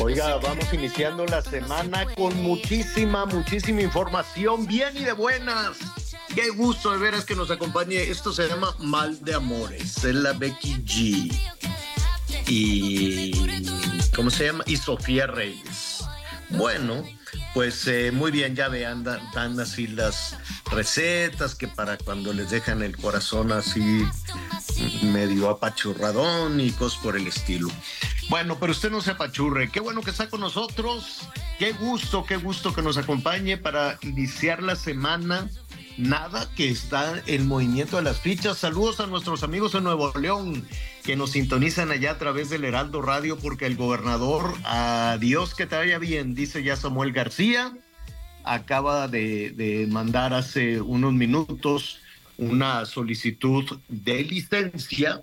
Oiga, vamos iniciando la semana con muchísima, muchísima información, bien y de buenas. Qué gusto de veras que nos acompañe. Esto se llama Mal de Amores. Es la Becky G. Y. ¿Cómo se llama? Y Sofía Reyes. Bueno, pues eh, muy bien, ya vean, dan, dan así las recetas que para cuando les dejan el corazón así medio apachurradón y cosas por el estilo. Bueno, pero usted no se apachurre. Qué bueno que está con nosotros. Qué gusto, qué gusto que nos acompañe para iniciar la semana. Nada que está el movimiento de las fichas. Saludos a nuestros amigos en Nuevo León que nos sintonizan allá a través del Heraldo Radio porque el gobernador, adiós que te vaya bien, dice ya Samuel García, acaba de, mandar hace unos minutos una solicitud de licencia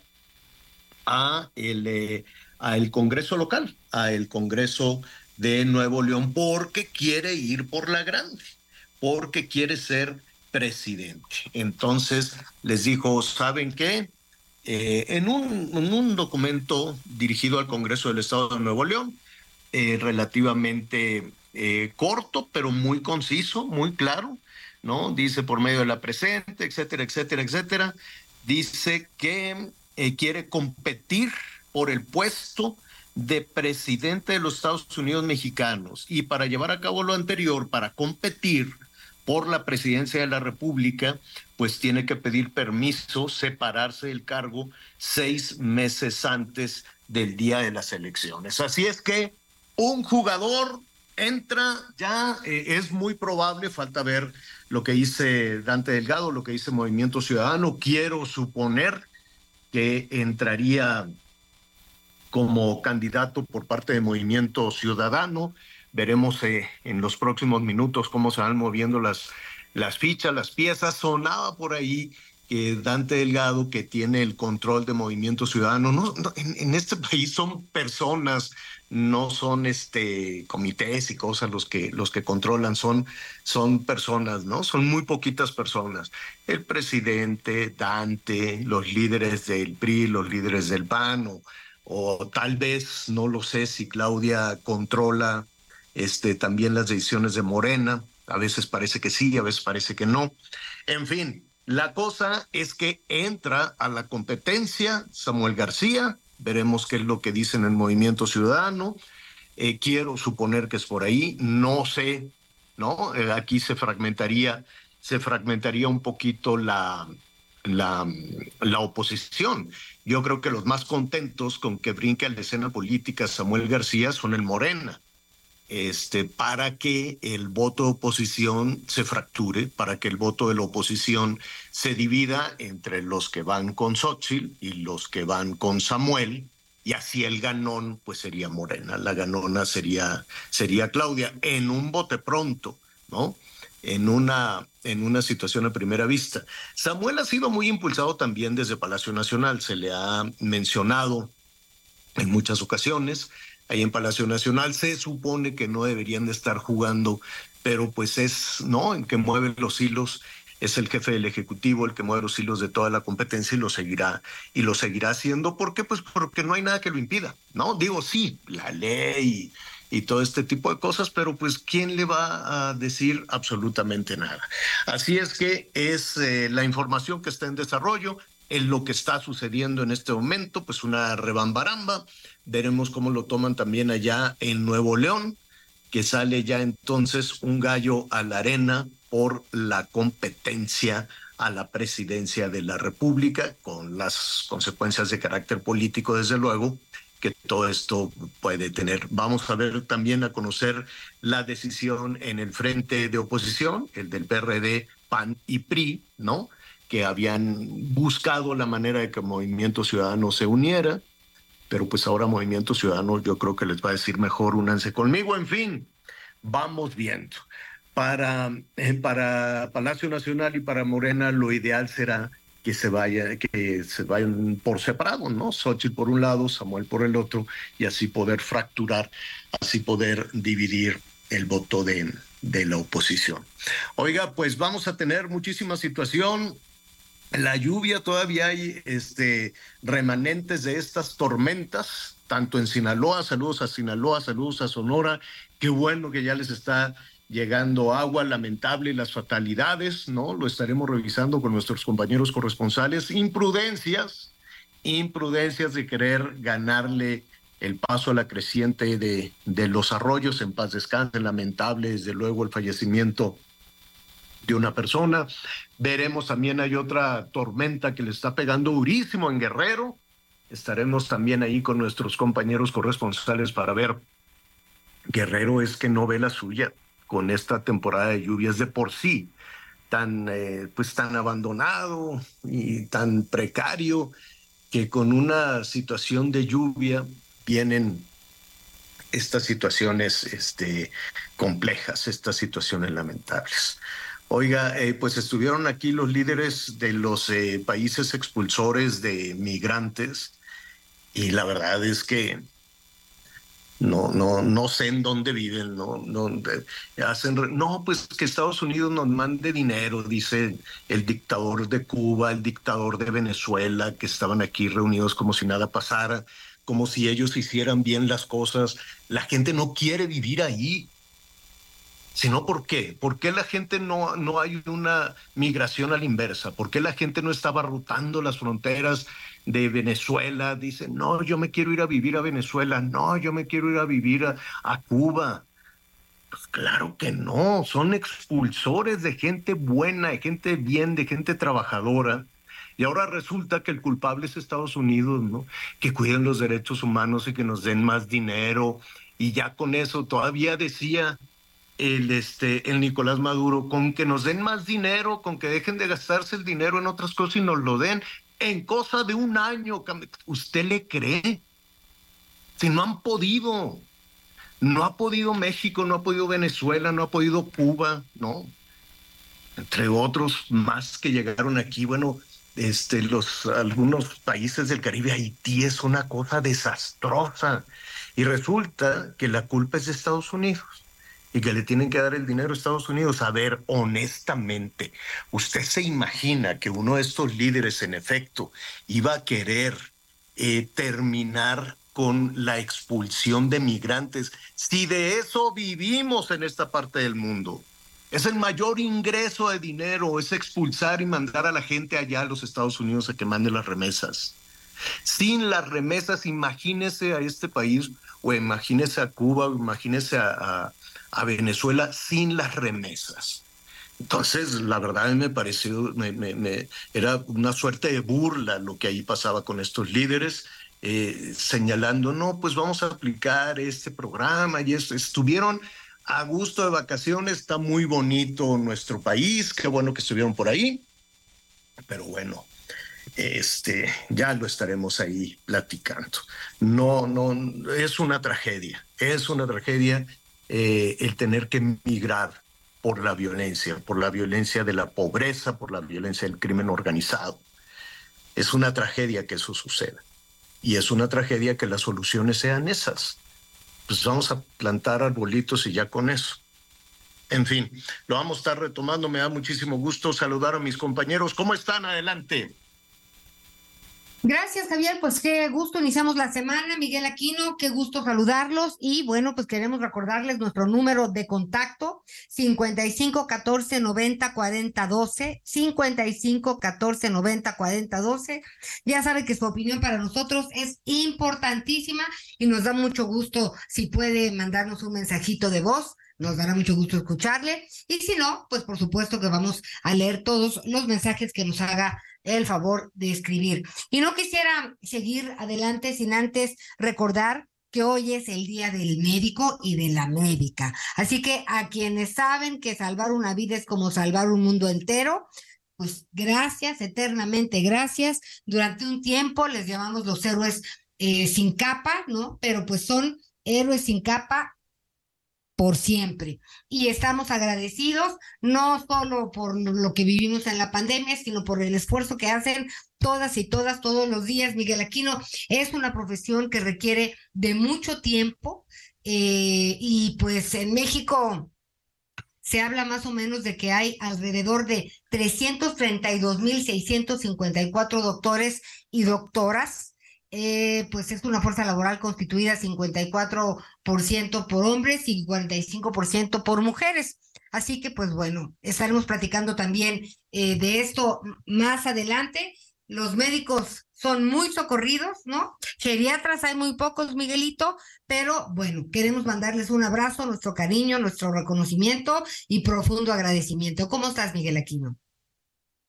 a el, eh, a el Congreso local, a el Congreso de Nuevo León, porque quiere ir por la grande, porque quiere ser presidente. Entonces les dijo, ¿saben qué? Eh, en, un, en un documento dirigido al Congreso del Estado de Nuevo León, eh, relativamente eh, corto, pero muy conciso, muy claro, ¿no? Dice por medio de la presente, etcétera, etcétera, etcétera. Dice que quiere competir por el puesto de presidente de los Estados Unidos mexicanos y para llevar a cabo lo anterior, para competir por la presidencia de la República, pues tiene que pedir permiso, separarse del cargo seis meses antes del día de las elecciones. Así es que un jugador entra, ya eh, es muy probable, falta ver lo que dice Dante Delgado, lo que dice Movimiento Ciudadano, quiero suponer que entraría como candidato por parte de Movimiento Ciudadano. Veremos eh, en los próximos minutos cómo se van moviendo las, las fichas, las piezas. Sonaba por ahí que Dante Delgado, que tiene el control de Movimiento Ciudadano, no, en, en, este país son personas, no son este comités y cosas los que los que controlan, son, son personas, ¿no? Son muy poquitas personas. El presidente, Dante, los líderes del PRI, los líderes del PAN, o, o tal vez, no lo sé, si Claudia controla este, también las decisiones de Morena. A veces parece que sí, a veces parece que no. En fin, la cosa es que entra a la competencia Samuel García, veremos qué es lo que dicen en el Movimiento Ciudadano. Eh, quiero suponer que es por ahí, no sé, ¿no? Eh, aquí se fragmentaría, se fragmentaría un poquito la, la, la, oposición. Yo creo que los más contentos con que brinque a la escena política Samuel García son el Morena este, para que el voto de oposición se fracture, para que el voto de la oposición se divida entre los que van con Xochitl y los que van con Samuel, y así el ganón pues sería Morena, la ganona sería, sería Claudia, en un bote pronto, ¿no? En una, en una situación a primera vista. Samuel ha sido muy impulsado también desde Palacio Nacional, se le ha mencionado en muchas ocasiones, ahí en Palacio Nacional. Se supone que no deberían de estar jugando, pero pues es, ¿no? En que mueve los hilos, es el jefe del Ejecutivo el que mueve los hilos de toda la competencia y lo seguirá, y lo seguirá haciendo. ¿Por qué? Pues porque no hay nada que lo impida, ¿no? Digo, sí, la ley y, todo este tipo de cosas, pero pues ¿quién le va a decir absolutamente nada? Así es que es eh, la información que está en desarrollo, en lo que está sucediendo en este momento, pues una rebambaramba. Veremos cómo lo toman también allá en Nuevo León, que sale ya entonces un gallo a la arena por la competencia a la presidencia de la República, con las consecuencias de carácter político, desde luego, que todo esto puede tener. Vamos a ver también a conocer la decisión en el frente de oposición, el del PRD, PAN y PRI, ¿no? Que habían buscado la manera de que Movimiento Ciudadano se uniera, pero pues ahora Movimiento Ciudadano yo creo que les va a decir mejor únanse conmigo, en fin, vamos viendo para, eh, para Palacio Nacional y para Morena lo ideal será que se vaya, que se vayan por separado, ¿no? Xochitl por un lado, Samuel por el otro, y así poder fracturar, así poder dividir el voto de, de la oposición. Oiga, pues vamos a tener muchísima situación. La lluvia todavía hay este, remanentes de estas tormentas, tanto en Sinaloa, saludos a Sinaloa, saludos a Sonora. Qué bueno que ya les está llegando agua, lamentable las fatalidades, ¿no? Lo estaremos revisando con nuestros compañeros corresponsales. Imprudencias, imprudencias de querer ganarle el paso a la creciente de, de los arroyos en paz descanse, lamentable desde luego el fallecimiento de una persona. Veremos también hay otra tormenta que le está pegando durísimo en Guerrero. Estaremos también ahí con nuestros compañeros corresponsales para ver. Guerrero es que no ve la suya con esta temporada de lluvias de por sí tan eh, pues tan abandonado y tan precario que con una situación de lluvia vienen estas situaciones este, complejas, estas situaciones lamentables. Oiga, eh, pues estuvieron aquí los líderes de los eh, países expulsores de migrantes y la verdad es que no, no, no sé en dónde viven, no, no, hacen, no, pues que Estados Unidos nos mande dinero, dice el dictador de Cuba, el dictador de Venezuela, que estaban aquí reunidos como si nada pasara, como si ellos hicieran bien las cosas. La gente no quiere vivir ahí. Sino por qué? ¿Por qué la gente no, no hay una migración a la inversa? ¿Por qué la gente no estaba rotando las fronteras de Venezuela, dicen, no, yo me quiero ir a vivir a Venezuela, no, yo me quiero ir a vivir a, Cuba. Pues claro que no, son expulsores de gente buena, de gente bien, de gente trabajadora. Y ahora resulta que el culpable es Estados Unidos, ¿no? Que cuiden los derechos humanos y que nos den más dinero. Y ya con eso todavía decía el, este, el Nicolás Maduro, con que nos den más dinero, con que dejen de gastarse el dinero en otras cosas y nos lo den, en cosa de un año. ¿Usted le cree? Si no han podido, no ha podido México, no ha podido Venezuela, no ha podido Cuba, ¿no? Entre otros más que llegaron aquí, bueno, este, los, algunos países del Caribe, Haití es una cosa desastrosa. Y resulta que la culpa es de Estados Unidos y que le tienen que dar el dinero a Estados Unidos. A ver, honestamente, ¿usted se imagina que uno de estos líderes, en efecto, iba a querer eh, terminar con la expulsión de migrantes si de eso vivimos en esta parte del mundo? Es el mayor ingreso de dinero, es expulsar y mandar a la gente allá a los Estados Unidos a que mande las remesas. Sin las remesas, imagínese a este país, o imagínese a Cuba, o imagínese a, a Venezuela sin las remesas. Entonces, la verdad me pareció, me, era una suerte de burla lo que ahí pasaba con estos líderes, eh, señalando, no, pues vamos a aplicar este programa y eso. Estuvieron a gusto de vacaciones, está muy bonito nuestro país, qué bueno que estuvieron por ahí, pero bueno, este, ya lo estaremos ahí platicando. No, no, es una tragedia, es una tragedia eh, el tener que migrar por la violencia, por la violencia de la pobreza, por la violencia del crimen organizado. Es una tragedia que eso suceda. Y es una tragedia que las soluciones sean esas. Pues vamos a plantar arbolitos y ya con eso. En fin, lo vamos a estar retomando. Me da muchísimo gusto saludar a mis compañeros. ¿Cómo están? Adelante. Gracias, Javier. Pues qué gusto iniciamos la semana. Miguel Aquino, qué gusto saludarlos. Y bueno, pues queremos recordarles nuestro número de contacto: 55 14 90 40 12. 55 14 90 40 12. Ya sabe que su opinión para nosotros es importantísima y nos da mucho gusto si puede mandarnos un mensajito de voz. Nos dará mucho gusto escucharle. Y si no, pues por supuesto que vamos a leer todos los mensajes que nos haga el favor de escribir. Y no quisiera seguir adelante sin antes recordar que hoy es el día del médico y de la médica. Así que a quienes saben que salvar una vida es como salvar un mundo entero, pues gracias, eternamente gracias. Durante un tiempo les llamamos los héroes eh, sin capa, ¿no? Pero pues son héroes sin capa por siempre. Y estamos agradecidos no solo por lo que vivimos en la pandemia, sino por el esfuerzo que hacen todas y todas todos los días. Miguel Aquino es una profesión que requiere de mucho tiempo eh, y pues en México se habla más o menos de que hay alrededor de 332.654 doctores y doctoras eh, pues es una fuerza laboral constituida 54% por hombres y 45% por mujeres. Así que, pues bueno, estaremos platicando también eh, de esto más adelante. Los médicos son muy socorridos, ¿no? Geriatras hay muy pocos, Miguelito, pero bueno, queremos mandarles un abrazo, nuestro cariño, nuestro reconocimiento y profundo agradecimiento. ¿Cómo estás, Miguel Aquino?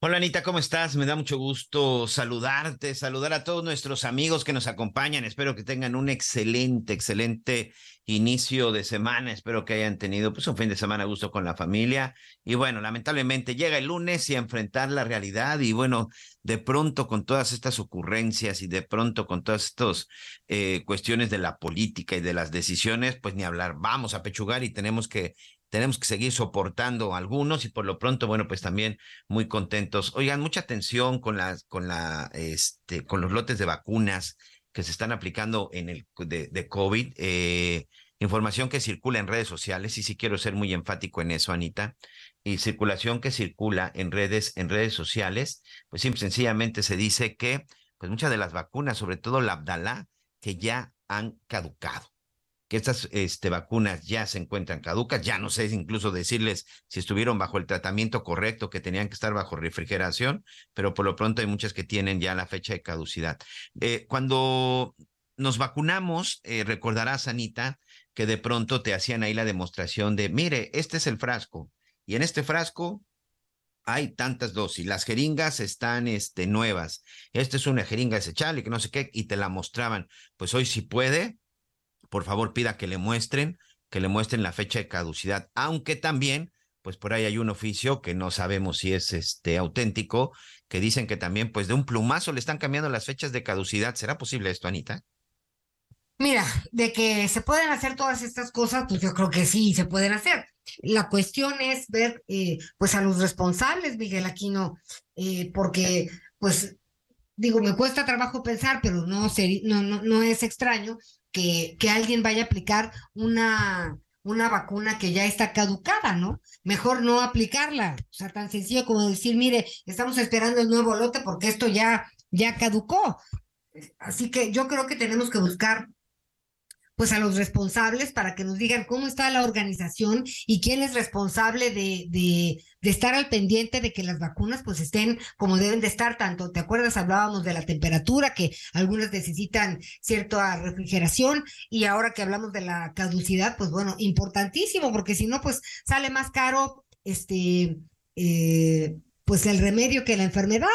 Hola Anita, ¿cómo estás? Me da mucho gusto saludarte, saludar a todos nuestros amigos que nos acompañan. Espero que tengan un excelente, excelente inicio de semana. Espero que hayan tenido pues un fin de semana a gusto con la familia. Y bueno, lamentablemente llega el lunes y a enfrentar la realidad y bueno, de pronto con todas estas ocurrencias y de pronto con todas estas eh, cuestiones de la política y de las decisiones, pues ni hablar. Vamos a pechugar y tenemos que tenemos que seguir soportando algunos y por lo pronto, bueno, pues también muy contentos. Oigan, mucha atención con las, con la, este, con los lotes de vacunas que se están aplicando en el de, COVID. Eh, información que circula en redes sociales, y sí quiero ser muy enfático en eso, Anita, y circulación que circula en redes, en redes sociales, pues simple, sencillamente se dice que, pues muchas de las vacunas, sobre todo la Abdalá, que ya han caducado que estas este, vacunas ya se encuentran caducas, ya no sé incluso decirles si estuvieron bajo el tratamiento correcto, que tenían que estar bajo refrigeración, pero por lo pronto hay muchas que tienen ya la fecha de caducidad. Eh, cuando nos vacunamos, eh, recordarás, Anita, que de pronto te hacían ahí la demostración de, mire, este es el frasco, y en este frasco hay tantas dosis, las jeringas están este, nuevas, esta es una jeringa desechable, que no sé qué, y te la mostraban. Pues hoy si puede, por favor pida que le muestren, que le muestren la fecha de caducidad, aunque también, pues por ahí hay un oficio que no sabemos si es este auténtico, que dicen que también, pues de un plumazo le están cambiando las fechas de caducidad. ¿Será posible esto, Anita? Mira, de que se pueden hacer todas estas cosas, pues yo creo que sí, se pueden hacer. La cuestión es ver, eh, pues a los responsables, Miguel Aquino, eh, porque, pues, digo, me cuesta trabajo pensar, pero no, no, no, no es extraño que, que alguien vaya a aplicar una, una vacuna que ya está caducada, ¿no? Mejor no aplicarla. O sea, tan sencillo como decir, mire, estamos esperando el nuevo lote porque esto ya, ya caducó. Así que yo creo que tenemos que buscar pues a los responsables para que nos digan cómo está la organización y quién es responsable de, de, de, estar al pendiente de que las vacunas pues estén como deben de estar tanto, ¿te acuerdas? Hablábamos de la temperatura, que algunas necesitan cierta refrigeración y ahora que hablamos de la caducidad, pues bueno, importantísimo, porque si no, pues sale más caro este, eh, pues el remedio que la enfermedad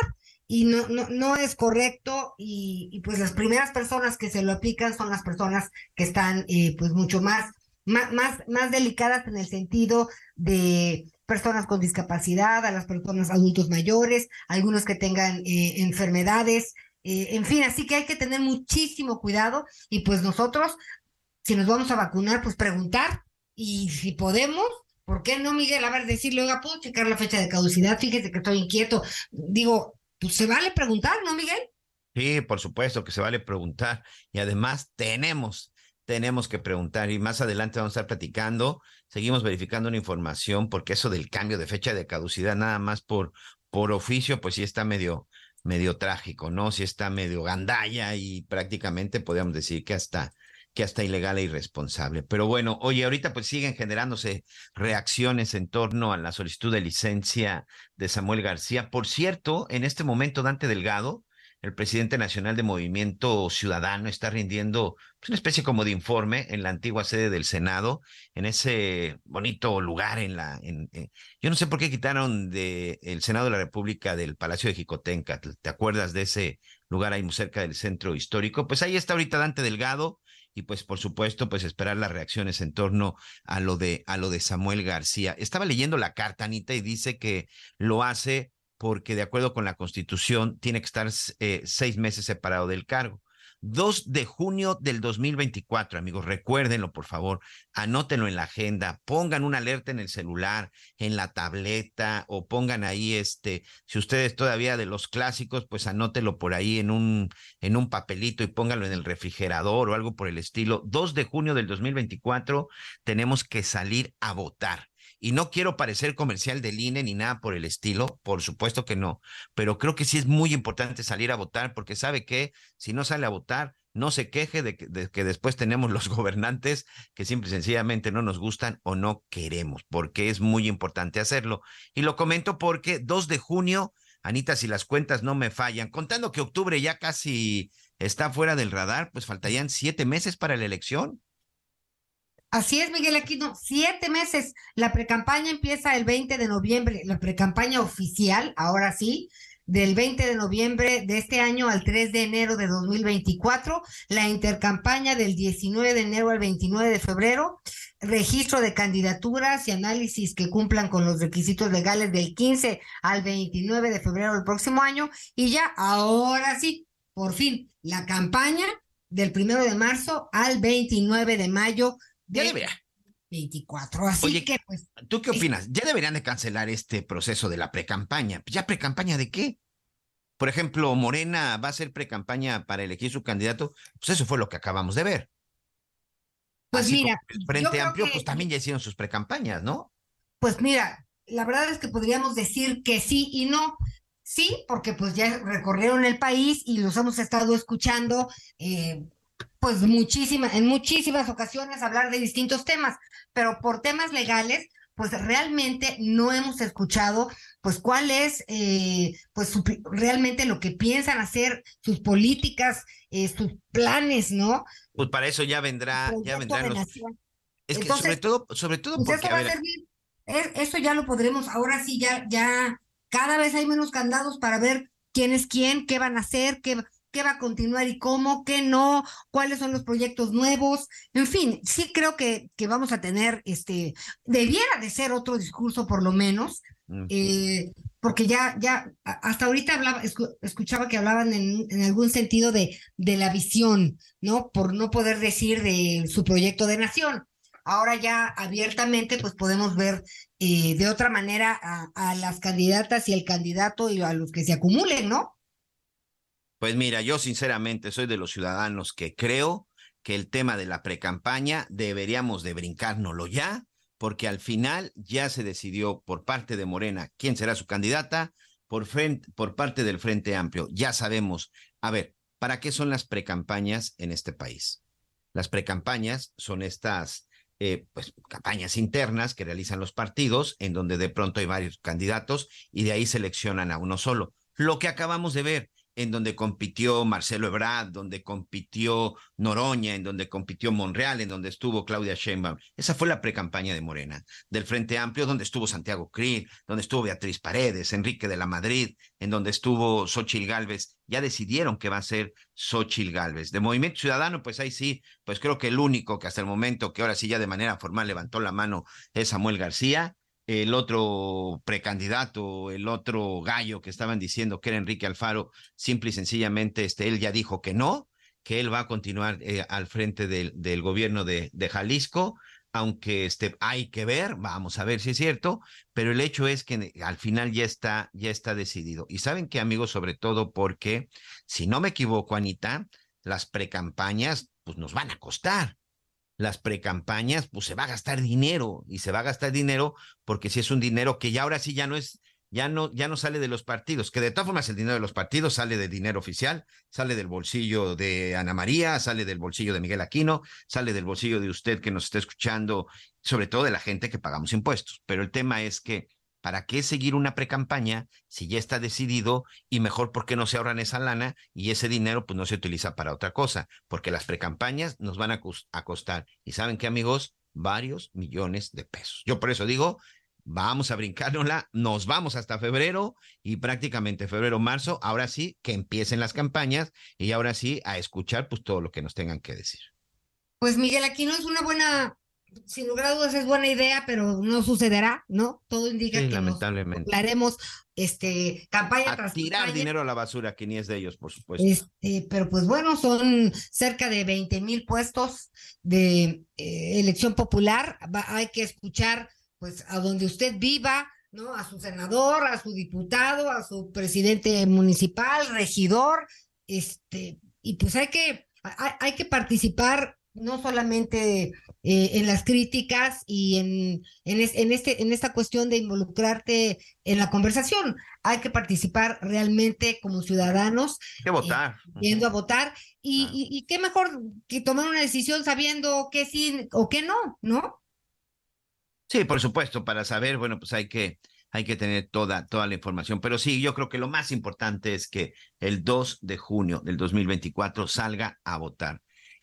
y no, no, no es correcto y, pues las primeras personas que se lo aplican son las personas que están eh, pues mucho más, más, más, más delicadas en el sentido de personas con discapacidad, a las personas adultos mayores, algunos que tengan eh, enfermedades, eh, en fin, así que hay que tener muchísimo cuidado y pues nosotros, si nos vamos a vacunar, pues preguntar y si podemos, ¿por qué no, Miguel? A ver, decirle, oiga, ¿puedo checar la fecha de caducidad? Fíjese que estoy inquieto. Digo, pues se vale preguntar, ¿no, Miguel? Sí, por supuesto que se vale preguntar. Y además tenemos, tenemos que preguntar. Y más adelante vamos a estar platicando. Seguimos verificando una información porque eso del cambio de fecha de caducidad nada más por, por oficio, pues sí está medio, medio trágico, ¿no? Si está medio gandalla y prácticamente podríamos decir que hasta que hasta ilegal e irresponsable. Pero bueno, oye, ahorita pues siguen generándose reacciones en torno a la solicitud de licencia de Samuel García. Por cierto, en este momento Dante Delgado el presidente nacional de Movimiento Ciudadano está rindiendo pues, una especie como de informe en la antigua sede del Senado, en ese bonito lugar en la... Eh, yo no sé por qué quitaron del el Senado de la República del Palacio de Jicotenca. ¿Te acuerdas de ese lugar ahí muy cerca del centro histórico? Pues ahí está ahorita Dante Delgado y pues por supuesto pues esperar las reacciones en torno a lo de a lo de Samuel García. Estaba leyendo la carta Anita y dice que lo hace porque de acuerdo con la Constitución tiene que estar eh, seis meses separado del cargo. 2 de junio del 2024, amigos, recuérdenlo, por favor, anótenlo en la agenda, pongan una alerta en el celular, en la tableta, o pongan ahí, este, si ustedes todavía de los clásicos, pues anótelo por ahí en un, en un papelito y pónganlo en el refrigerador o algo por el estilo. 2 de junio del 2024, tenemos que salir a votar. Y no quiero parecer comercial del INE ni nada por el estilo, por supuesto que no, pero creo que sí es muy importante salir a votar porque sabe que si no sale a votar, no se queje de que, después tenemos los gobernantes que simple y sencillamente no nos gustan o no queremos, porque es muy importante hacerlo. Y lo comento porque 2 de junio, Anita, si las cuentas no me fallan, contando que octubre ya casi está fuera del radar, pues faltarían siete meses para la elección. Así es, Miguel Aquino, siete meses. La precampaña empieza el 20 de noviembre, la precampaña oficial, ahora sí, del 20 de noviembre de este año al 3 de enero de 2024, la intercampaña del 19 de enero al 29 de febrero, registro de candidaturas y análisis que cumplan con los requisitos legales del 15 al 29 de febrero del próximo año y ya ahora sí, por fin, la campaña del 1 de marzo al 29 de mayo ya debería. 24. Así Oye, que, pues. ¿Tú qué opinas? ¿Ya deberían de cancelar este proceso de la precampaña? ¿Ya precampaña de qué? Por ejemplo, Morena va a hacer precampaña para elegir su candidato. Pues eso fue lo que acabamos de ver. Pues mira. El Frente Amplio, pues también ya hicieron sus precampañas, ¿no? Pues mira, la verdad es que podríamos decir que sí y no. Sí, porque pues ya recorrieron el país y los hemos estado escuchando. Eh, pues muchísimas, en muchísimas ocasiones hablar de distintos temas, pero por temas legales, pues realmente no hemos escuchado, pues cuál es, eh, pues realmente lo que piensan hacer, sus políticas, eh, sus planes, ¿no? Pues para eso ya vendrá, ya vendrán los... Es que sobre todo, sobre todo pues porque... Eso, va a servir, eso ya lo podremos, ahora sí, ya, ya, cada vez hay menos candados para ver quién es quién, qué van a hacer, qué qué va a continuar y cómo, qué no, cuáles son los proyectos nuevos. En fin, sí creo que, que vamos a tener, este, debiera de ser otro discurso por lo menos, eh, porque ya, ya, hasta ahorita hablaba, escuchaba que hablaban en, en, algún sentido de, de la visión, ¿no? Por no poder decir de su proyecto de nación. Ahora ya abiertamente, pues podemos ver eh, de otra manera a, a las candidatas y el candidato y a los que se acumulen, ¿no? Pues mira, yo sinceramente soy de los ciudadanos que creo que el tema de la precampaña deberíamos de brincárnoslo ya, porque al final ya se decidió por parte de Morena quién será su candidata, por, parte del Frente Amplio. Ya sabemos, a ver, ¿para qué son las precampañas en este país? Las precampañas son estas eh, pues, campañas internas que realizan los partidos, en donde de pronto hay varios candidatos y de ahí seleccionan a uno solo. Lo que acabamos de ver, en donde compitió Marcelo Ebrard, donde compitió Noroña, en donde compitió Monreal, en donde estuvo Claudia Sheinbaum. Esa fue la precampaña de Morena, del Frente Amplio, donde estuvo Santiago Krill, donde estuvo Beatriz Paredes, Enrique de la Madrid, en donde estuvo Xochil Gálvez. Ya decidieron que va a ser Xochil Gálvez. De Movimiento Ciudadano, pues ahí sí, pues creo que el único que hasta el momento, que ahora sí ya de manera formal levantó la mano, es Samuel García el otro precandidato, el otro gallo que estaban diciendo que era Enrique Alfaro, simple y sencillamente, este, él ya dijo que no, que él va a continuar eh, al frente del, del gobierno de, de, Jalisco, aunque este, hay que ver, vamos a ver si es cierto, pero el hecho es que al final ya está, ya está decidido. Y saben que, amigos, sobre todo porque, si no me equivoco, Anita, las precampañas, pues nos van a costar las precampañas, pues se va a gastar dinero y se va a gastar dinero porque si es un dinero que ya ahora sí ya no es ya no, ya no sale de los partidos, que de todas formas el dinero de los partidos sale de dinero oficial, sale del bolsillo de Ana María, sale del bolsillo de Miguel Aquino, sale del bolsillo de usted que nos está escuchando, sobre todo de la gente que pagamos impuestos. Pero el tema es que, ¿para qué seguir una precampaña si ya está decidido y mejor por qué no se ahorran esa lana y ese dinero pues no se utiliza para otra cosa? Porque las precampañas nos van a, costar, y saben qué amigos, varios millones de pesos. Yo por eso digo, vamos a brincárnosla, nos vamos hasta febrero y prácticamente febrero, marzo, ahora sí que empiecen las campañas y ahora sí a escuchar pues todo lo que nos tengan que decir. Pues Miguel, aquí no es una buena, sin lugar a dudas es buena idea, pero no sucederá, ¿no? Todo indica Sí, que lamentablemente. haremos este, campaña A tras tirar campaña. dinero a la basura, que ni es de ellos, por supuesto. Este, pero pues bueno, son cerca de 20 mil puestos de eh, elección popular. Va- hay que escuchar, pues, a donde usted viva, ¿no? A su senador, a su diputado, a su presidente municipal, regidor, este, y pues hay que, hay, hay que participar no solamente eh, en las críticas y en, en, es- en este, en esta cuestión de involucrarte en la conversación, hay que participar realmente como ciudadanos Hay que votar. yendo a votar y, Claro. y, y qué mejor que tomar una decisión sabiendo que sí o que no, ¿no? Sí, por supuesto, para saber, bueno, pues hay que, hay que tener toda, toda la información. Pero sí, yo creo que lo más importante es que el 2 de junio del 2024 salga a votar.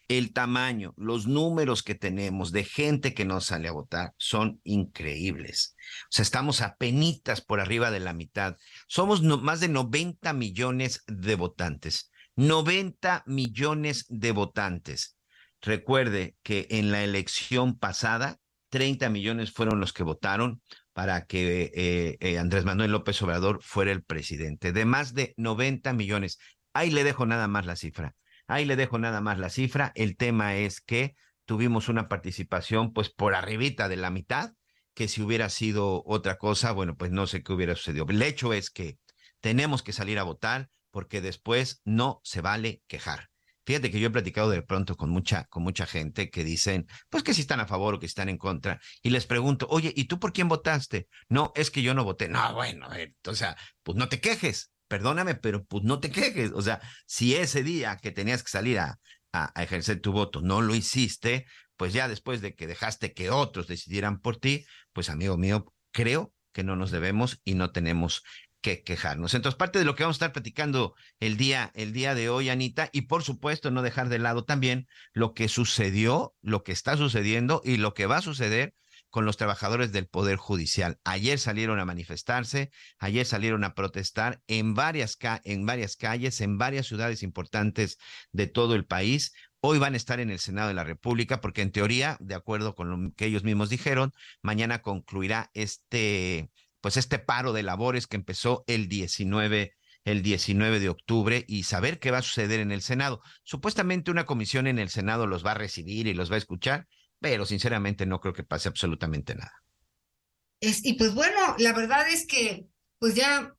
El tamaño, los números que tenemos de gente que no sale a votar son increíbles. O sea, estamos a penitas por arriba de la mitad. Somos más de 90 millones de votantes. 90 millones de votantes. Recuerde que en la elección pasada, 30 millones fueron los que votaron para que eh, eh, Andrés Manuel López Obrador fuera el presidente. De más de 90 millones. Ahí le dejo nada más la cifra. Ahí le dejo nada más la cifra. El tema es que tuvimos una participación pues por arribita de la mitad, que si hubiera sido otra cosa, bueno, pues no sé qué hubiera sucedido. El hecho es que tenemos que salir a votar porque después no se vale quejar. Fíjate que yo he platicado de pronto con mucha, con mucha gente que dicen, pues que si están a favor o que están en contra, y les pregunto, oye, ¿y tú por quién votaste? No, es que yo no voté. No, bueno, ver, o sea, pues no te quejes, perdóname, pero pues no te quejes. O sea, si ese día que tenías que salir a, a, ejercer tu voto no lo hiciste, pues ya después de que dejaste que otros decidieran por ti, pues amigo mío, creo que no nos debemos y no tenemos que quejarnos. Entonces, parte de lo que vamos a estar platicando el día, el día de hoy, Anita, y por supuesto no dejar de lado también lo que sucedió, lo que está sucediendo y lo que va a suceder con los trabajadores del Poder Judicial. Ayer salieron a manifestarse, ayer salieron a protestar en varias, en varias calles, en varias ciudades importantes de todo el país. Hoy van a estar en el Senado de la República porque en teoría, de acuerdo con lo que ellos mismos dijeron, mañana concluirá este, pues este paro de labores que empezó el 19 el 19 de octubre y saber qué va a suceder en el Senado. Supuestamente una comisión en el Senado los va a recibir y los va a escuchar, pero sinceramente no creo que pase absolutamente nada. Y pues bueno, la verdad es que pues ya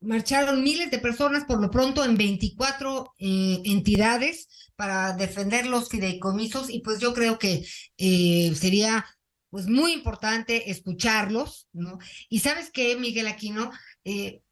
marcharon miles de personas por lo pronto en 24 eh, entidades para defender los fideicomisos y pues yo creo que eh, sería pues muy importante escucharlos, ¿no? Y sabes qué, Miguel Aquino, eh,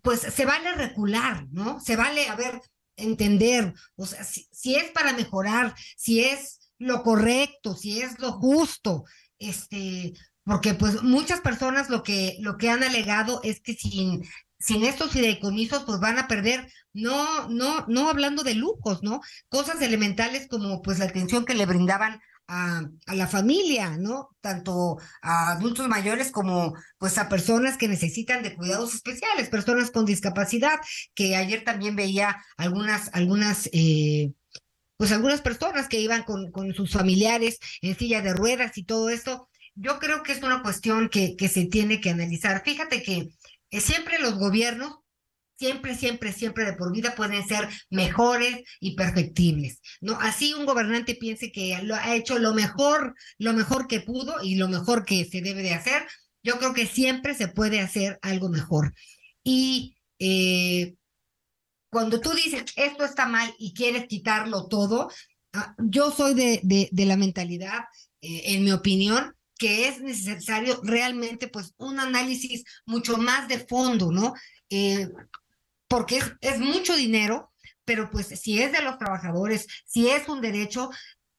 pues se vale recular, ¿no? Se vale, a ver, entender, o sea, si es para mejorar, si es lo correcto, si es lo justo, este, porque pues muchas personas lo que, lo que han alegado es que sin, sin estos fideicomisos pues van a perder, no, no, no hablando de lujos, ¿no? Cosas elementales como pues la atención que le brindaban a, a, la familia, ¿no? Tanto a adultos mayores como pues a personas que necesitan de cuidados especiales, personas con discapacidad, que ayer también veía algunas, algunas, eh, pues algunas personas que iban con, con sus familiares en silla de ruedas y todo esto. Yo creo que es una cuestión que, que se tiene que analizar. Fíjate que eh, siempre los gobiernos siempre, siempre, siempre de por vida pueden ser mejores y perfectibles, ¿no? Así un gobernante piense que ha hecho lo mejor, lo mejor que pudo y lo mejor que se debe de hacer, yo creo que siempre se puede hacer algo mejor. Y eh, cuando tú dices esto está mal y quieres quitarlo todo, yo soy de, de, de la mentalidad, eh, en mi opinión, que es necesario realmente pues un análisis mucho más de fondo, ¿no? Eh, porque es, es mucho dinero, pero pues si es de los trabajadores, si es un derecho,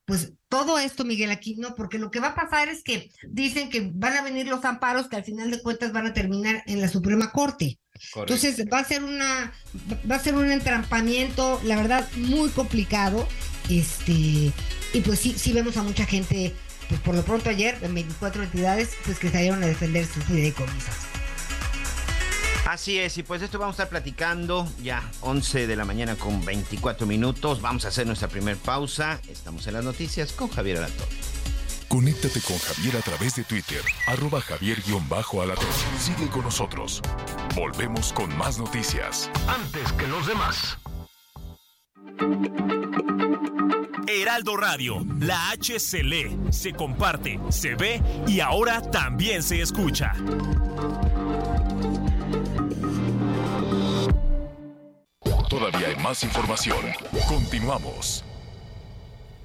pues todo esto, Miguel Aquino, porque lo que va a pasar es que dicen que van a venir los amparos que al final de cuentas van a terminar en la Suprema Corte. Entonces va a ser una, va a ser un entrampamiento, la verdad, muy complicado. Este, y pues sí, sí vemos a mucha gente, pues por lo pronto ayer, en 24 entidades, pues que salieron a defender sus fideicomisos. Así es, y pues esto vamos a estar platicando ya 11 de la mañana con 24 minutos. Vamos a hacer nuestra primera pausa. Estamos en las noticias con Javier Alatorre. Conéctate con Javier a través de Twitter, arroba javier-alatorre. Sigue con nosotros. Volvemos con más noticias. Antes que los demás. Heraldo Radio, la H se lee, se comparte, se ve y ahora también se escucha. Más información. Continuamos.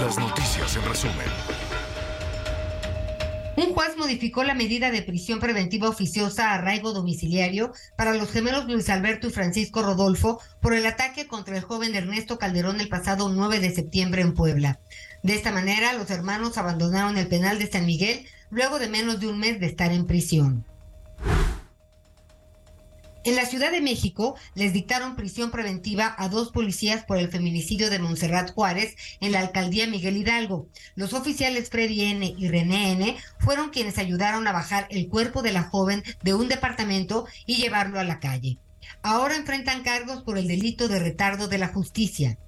Las noticias en resumen. Un juez modificó la medida de prisión preventiva oficiosa a arraigo domiciliario para los gemelos Luis Alberto y Francisco Rodolfo por el ataque contra el joven Ernesto Calderón el pasado 9 de septiembre en Puebla. De esta manera, los hermanos abandonaron el penal de San Miguel luego de menos de un mes de estar en prisión. En la Ciudad de México les dictaron prisión preventiva a dos policías por el feminicidio de Montserrat Juárez en la alcaldía Miguel Hidalgo. Los oficiales Freddy N. y René N. fueron quienes ayudaron a bajar el cuerpo de la joven de un departamento y llevarlo a la calle. Ahora enfrentan cargos por el delito de retardo de la justicia.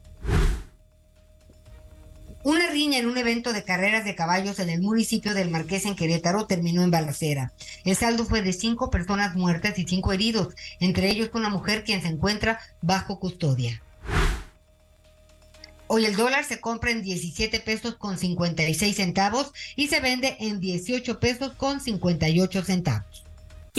Una riña en un evento de carreras de caballos en el municipio del Marqués en Querétaro terminó en balacera. El saldo fue de cinco personas muertas y cinco heridos, entre ellos una mujer quien se encuentra bajo custodia. Hoy el dólar se compra en 17 pesos con 56 centavos y se vende en 18 pesos con 58 centavos.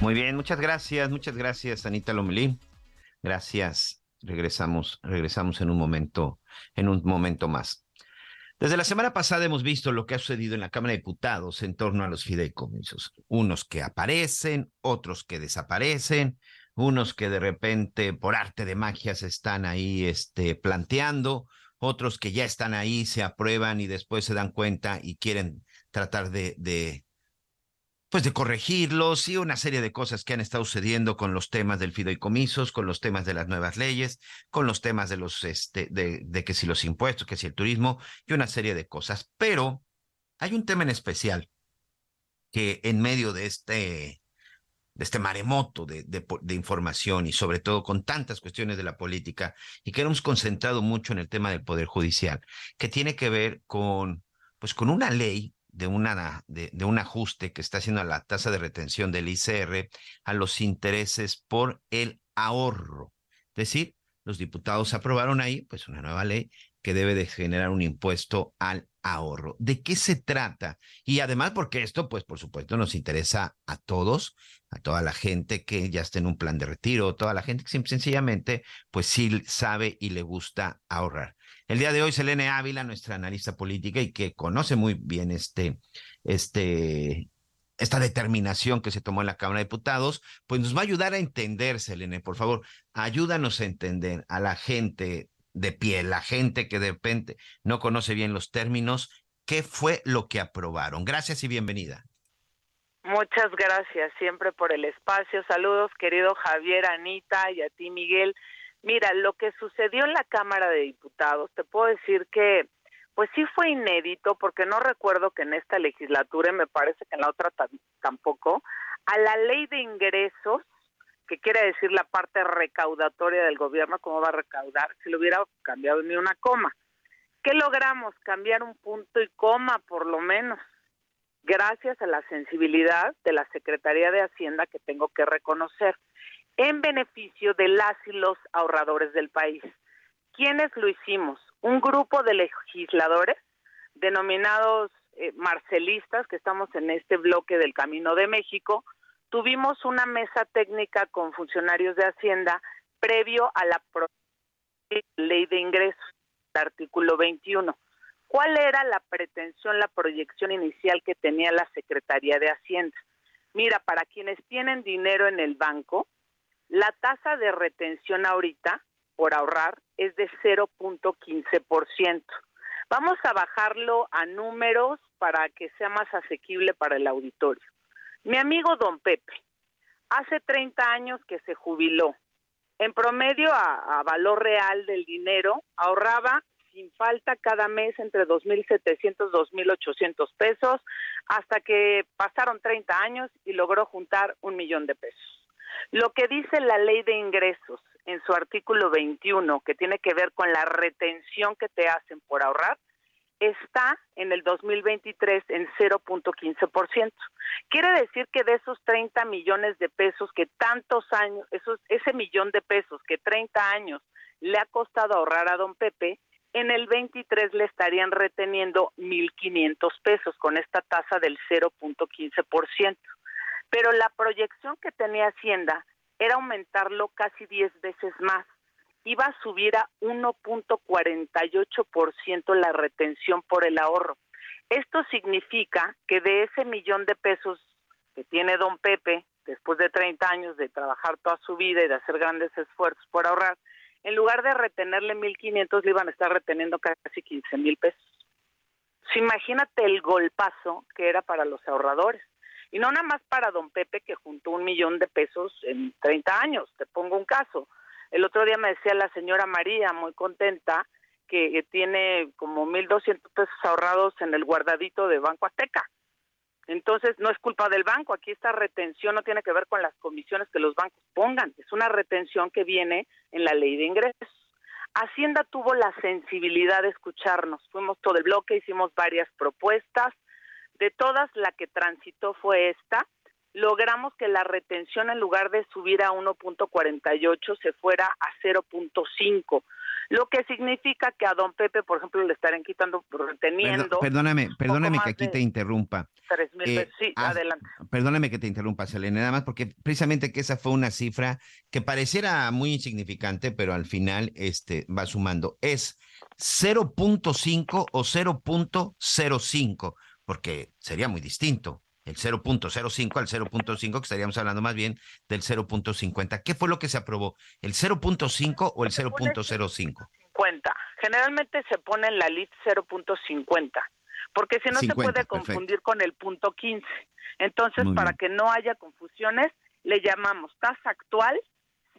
Muy bien, muchas gracias, muchas gracias, Anita Lomelí. Gracias. Regresamos, regresamos en un momento, en un momento más. Desde la semana pasada hemos visto lo que ha sucedido en la Cámara de Diputados en torno a los fideicomisos. Unos que aparecen, otros que desaparecen, unos que de repente por arte de magia se están ahí este, planteando, otros que ya están ahí, se aprueban y después se dan cuenta y quieren tratar de, pues de corregirlos y una serie de cosas que han estado sucediendo con los temas del fideicomisos, con los temas de las nuevas leyes, con los temas de los este de, de que si los impuestos, que si el turismo y una serie de cosas. Pero hay un tema en especial que en medio de este de este maremoto de, de, información y sobre todo con tantas cuestiones de la política y que hemos concentrado mucho en el tema del Poder Judicial, que tiene que ver con, pues, con una ley de, una, de un ajuste que está haciendo a la tasa de retención del ICR a los intereses por el ahorro. Es decir, los diputados aprobaron ahí pues una nueva ley que debe de generar un impuesto al ahorro. ¿De qué se trata? Y además porque esto, pues por supuesto, nos interesa a todos, a toda la gente que ya está en un plan de retiro, toda la gente que sencillamente, pues sí sabe y le gusta ahorrar. El día de hoy, Selene Ávila, nuestra analista política y que conoce muy bien este, este, esta determinación que se tomó en la Cámara de Diputados, pues nos va a ayudar a entender, Selene, por favor, ayúdanos a entender a la gente de pie, la gente que de repente no conoce bien los términos, ¿qué fue lo que aprobaron? Gracias y bienvenida. Muchas gracias siempre por el espacio. Saludos, querido Javier, Anita y a ti, Miguel. Mira, lo que sucedió en la Cámara de Diputados, te puedo decir que, pues sí fue inédito, porque no recuerdo que en esta legislatura, y me parece que en la otra tampoco, a la ley de ingresos, que quiere decir la parte recaudatoria del gobierno, cómo va a recaudar, si lo hubiera cambiado ni una coma. ¿Qué logramos? Cambiar un punto y coma, por lo menos gracias a la sensibilidad de la Secretaría de Hacienda que tengo que reconocer, en beneficio de las y los ahorradores del país. ¿Quiénes lo hicimos? Un grupo de legisladores denominados eh, marcelistas que estamos en este bloque del Camino de México, tuvimos una mesa técnica con funcionarios de Hacienda previo a la ley de ingresos, el artículo 21 ¿Cuál era la pretensión, la proyección inicial que tenía la Secretaría de Hacienda? Mira, para quienes tienen dinero en el banco, la tasa de retención ahorita por ahorrar es de 0.15%. Vamos a bajarlo a números para que sea más asequible para el auditorio. Mi amigo don Pepe, hace 30 años que se jubiló. En promedio, a, valor real del dinero, ahorraba sin falta cada mes entre 2.700 2.800 pesos hasta que pasaron 30 años y logró juntar un millón de pesos. Lo que dice la ley de ingresos en su artículo 21, que tiene que ver con la retención que te hacen por ahorrar, está en el 2023 en 0.15%. Quiere decir que de esos 30 millones de pesos que tantos años, ese millón de pesos que 30 años le ha costado ahorrar a don Pepe, en el 23 le estarían reteniendo 1.500 pesos con esta tasa del 0.15%. Pero la proyección que tenía Hacienda era aumentarlo casi 10 veces más. Iba a subir a 1.48% la retención por el ahorro. Esto significa que de ese millón de pesos que tiene don Pepe, después de 30 años de trabajar toda su vida y de hacer grandes esfuerzos por ahorrar, en lugar de retenerle 1.500, le iban a estar reteniendo casi 15 mil pesos. imagínate el golpazo que era para los ahorradores. Y no nada más para don Pepe, que juntó un millón de pesos en 30 años. Te pongo un caso. El otro día me decía la señora María, muy contenta, que tiene como 1.200 pesos ahorrados en el guardadito de Banco Azteca. Entonces, no es culpa del banco, aquí esta retención no tiene que ver con las comisiones que los bancos pongan, es una retención que viene en la ley de ingresos. Hacienda tuvo la sensibilidad de escucharnos, fuimos todo el bloque, hicimos varias propuestas, de todas la que transitó fue esta, logramos que la retención en lugar de subir a 1.48 se fuera a 0.5 lo que significa que a don Pepe, por ejemplo, le estarían quitando, reteniendo. perdóname, perdóname que aquí te interrumpa. Eh, sí, adelante. Perdóname que te interrumpa, Selene, nada más porque precisamente que esa fue una cifra que pareciera muy insignificante, pero al final este, va sumando. Es 0.5 o 0.05, porque sería muy distinto el 0.05 al 0.5, que estaríamos hablando más bien del 0.50. ¿Qué fue lo que se aprobó? ¿El 0.5 o el 0.05? 50. Generalmente se pone en la LIT 0.50, porque si no se puede confundir con el punto 15. Entonces, para que no haya confusiones, le llamamos tasa actual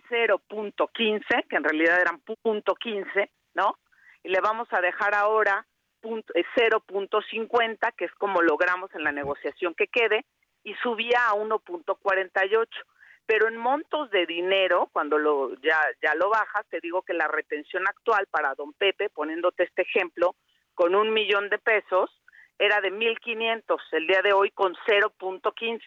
0.15, que en realidad eran punto 15, ¿no? Y le vamos a dejar ahora 0.50, que es como logramos en la negociación que quede, y subía a 1.48. Pero en montos de dinero, cuando lo, ya, ya lo bajas, te digo que la retención actual para don Pepe, poniéndote este ejemplo, con un millón de pesos, era de 1.500, el día de hoy con 0.15.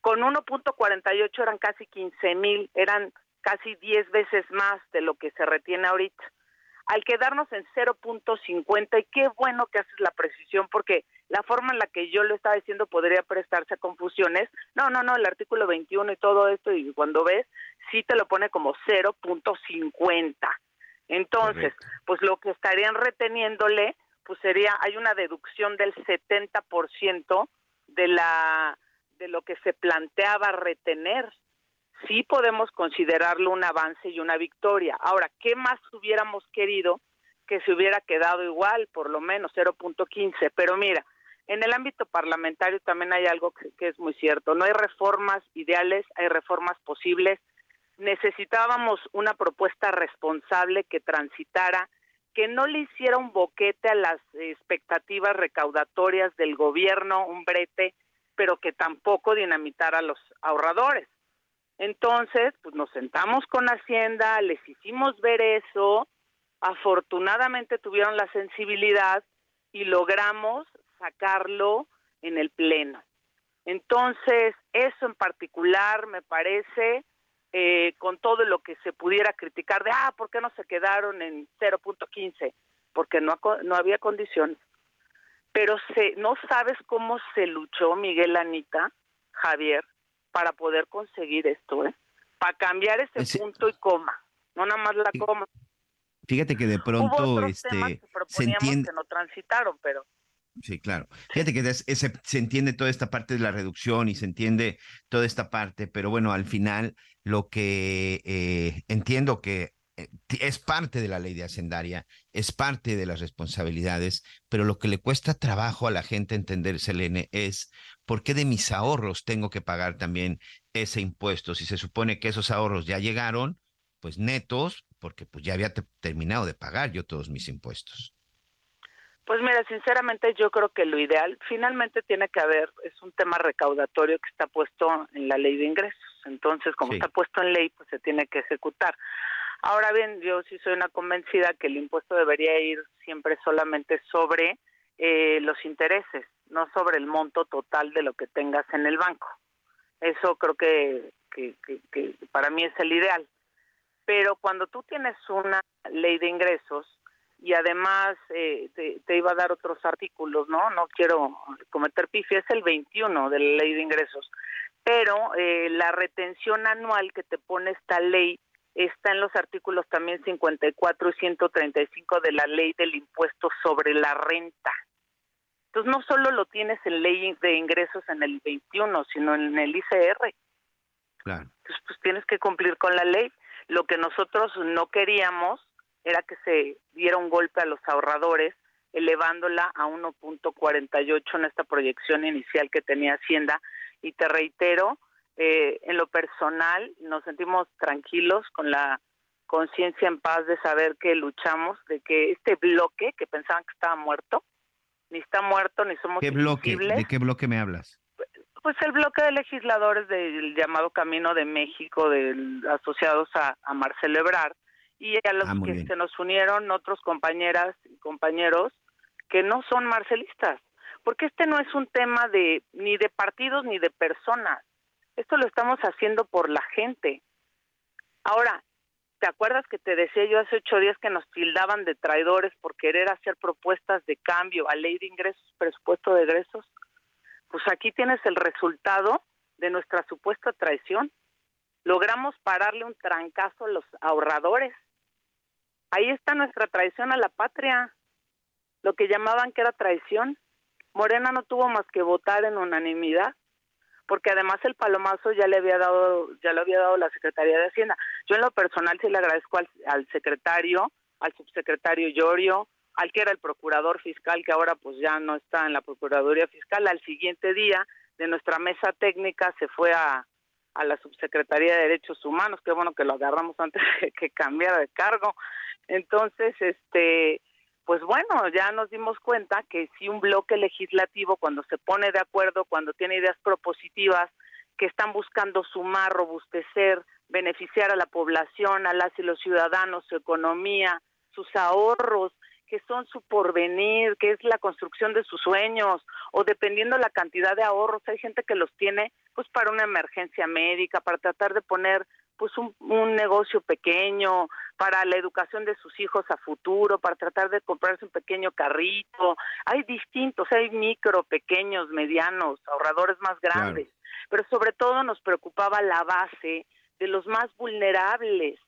Con 1.48 eran casi 15.000, eran casi 10 veces más de lo que se retiene ahorita al quedarnos en 0.50 y qué bueno que haces la precisión porque la forma en la que yo lo estaba diciendo podría prestarse a confusiones. No, no, no, el artículo 21 y todo esto y cuando ves sí te lo pone como 0.50. Entonces, pues lo que estarían reteniéndole pues sería hay una deducción del 70% de la de lo que se planteaba retener sí podemos considerarlo un avance y una victoria. Ahora, ¿qué más hubiéramos querido que se hubiera quedado igual, por lo menos 0.15? Pero mira, en el ámbito parlamentario también hay algo que, es muy cierto. No hay reformas ideales, hay reformas posibles. Necesitábamos una propuesta responsable que transitara, que no le hiciera un boquete a las expectativas recaudatorias del gobierno, un brete, pero que tampoco dinamitara a los ahorradores. Entonces, pues nos sentamos con Hacienda, les hicimos ver eso, afortunadamente tuvieron la sensibilidad y logramos sacarlo en el Pleno. Entonces, eso en particular me parece, eh, con todo lo que se pudiera criticar de, ah, ¿por qué no se quedaron en 0.15? Porque no, no había condiciones. Pero se, no sabes cómo se luchó Miguel Anita, Javier, para poder conseguir esto, ¿eh? Para cambiar ese, ese, punto y coma, no nada más la coma. Fíjate que de pronto este, se entiende que no transitaron, pero Sí, claro. Fíjate que ese, se entiende toda esta parte de la reducción y se entiende toda esta parte, pero bueno, al final lo que eh, entiendo que eh, es parte de la ley de hacendaria, es parte de las responsabilidades, pero lo que le cuesta trabajo a la gente entender, Selene, es por qué de mis ahorros tengo que pagar también ese impuesto. Si se supone que esos ahorros ya llegaron, pues netos, porque pues ya había terminado de pagar yo todos mis impuestos. Pues mira, sinceramente yo creo que lo ideal finalmente tiene que haber, es un tema recaudatorio que está puesto en la ley de ingresos. Entonces, como sí. está puesto en ley, pues se tiene que ejecutar. Ahora bien, yo sí soy una convencida que el impuesto debería ir siempre solamente sobre eh, los intereses, no sobre el monto total de lo que tengas en el banco. Eso creo que, para mí es el ideal. Pero cuando tú tienes una ley de ingresos, y además eh, te, te, iba a dar otros artículos, ¿no? No quiero cometer pifia, es el 21 de la ley de ingresos, pero eh, la retención anual que te pone esta ley está en los artículos también 54 y 135 de la ley del impuesto sobre la renta. Entonces no solo lo tienes en ley de ingresos en el 21, sino en el ICR. Claro. Entonces pues tienes que cumplir con la ley. Lo que nosotros no queríamos era que se diera un golpe a los ahorradores, elevándola a 1.48 en esta proyección inicial que tenía Hacienda. Y te reitero, eh, en lo personal nos sentimos tranquilos con la conciencia en paz de saber que luchamos, de que este bloque que pensaban que estaba muerto, ni está muerto, ni somos ¿Qué bloque? ¿De qué bloque me hablas? Pues el bloque de legisladores del llamado Camino de México, del, asociados a, a Marcelo Ebrard, y a los Ah, que bien. se nos unieron otros compañeras y compañeros que no son marcelistas, porque este no es un tema de ni de partidos ni de personas. Esto lo estamos haciendo por la gente. Ahora, ¿te acuerdas que te decía yo hace ocho días que nos tildaban de traidores por querer hacer propuestas de cambio a ley de ingresos, presupuesto de egresos? Pues aquí tienes el resultado de nuestra supuesta traición. Logramos pararle un trancazo a los ahorradores. Ahí está nuestra traición a la patria, lo que llamaban que era traición. Morena no tuvo más que votar en unanimidad, porque además el palomazo ya le había dado, ya lo había dado la Secretaría de Hacienda. Yo en lo personal sí le agradezco al, secretario, al subsecretario Llorio, al que era el procurador fiscal, que ahora pues ya no está en la Procuraduría Fiscal, al siguiente día de nuestra mesa técnica se fue a, a la Subsecretaría de Derechos Humanos, qué bueno que lo agarramos antes de que cambiara de cargo. Entonces, este, pues bueno, ya nos dimos cuenta que si un bloque legislativo cuando se pone de acuerdo, cuando tiene ideas propositivas que están buscando sumar, robustecer, beneficiar a la población, a las y los ciudadanos, su economía, sus ahorros, que son su porvenir, que es la construcción de sus sueños, o dependiendo la cantidad de ahorros, hay gente que los tiene pues para una emergencia médica, para tratar de poner pues un, un negocio pequeño, para la educación de sus hijos a futuro, para tratar de comprarse un pequeño carrito. Hay distintos, hay micro, pequeños, medianos, ahorradores más grandes, pero sobre todo nos preocupaba la base de los más vulnerables,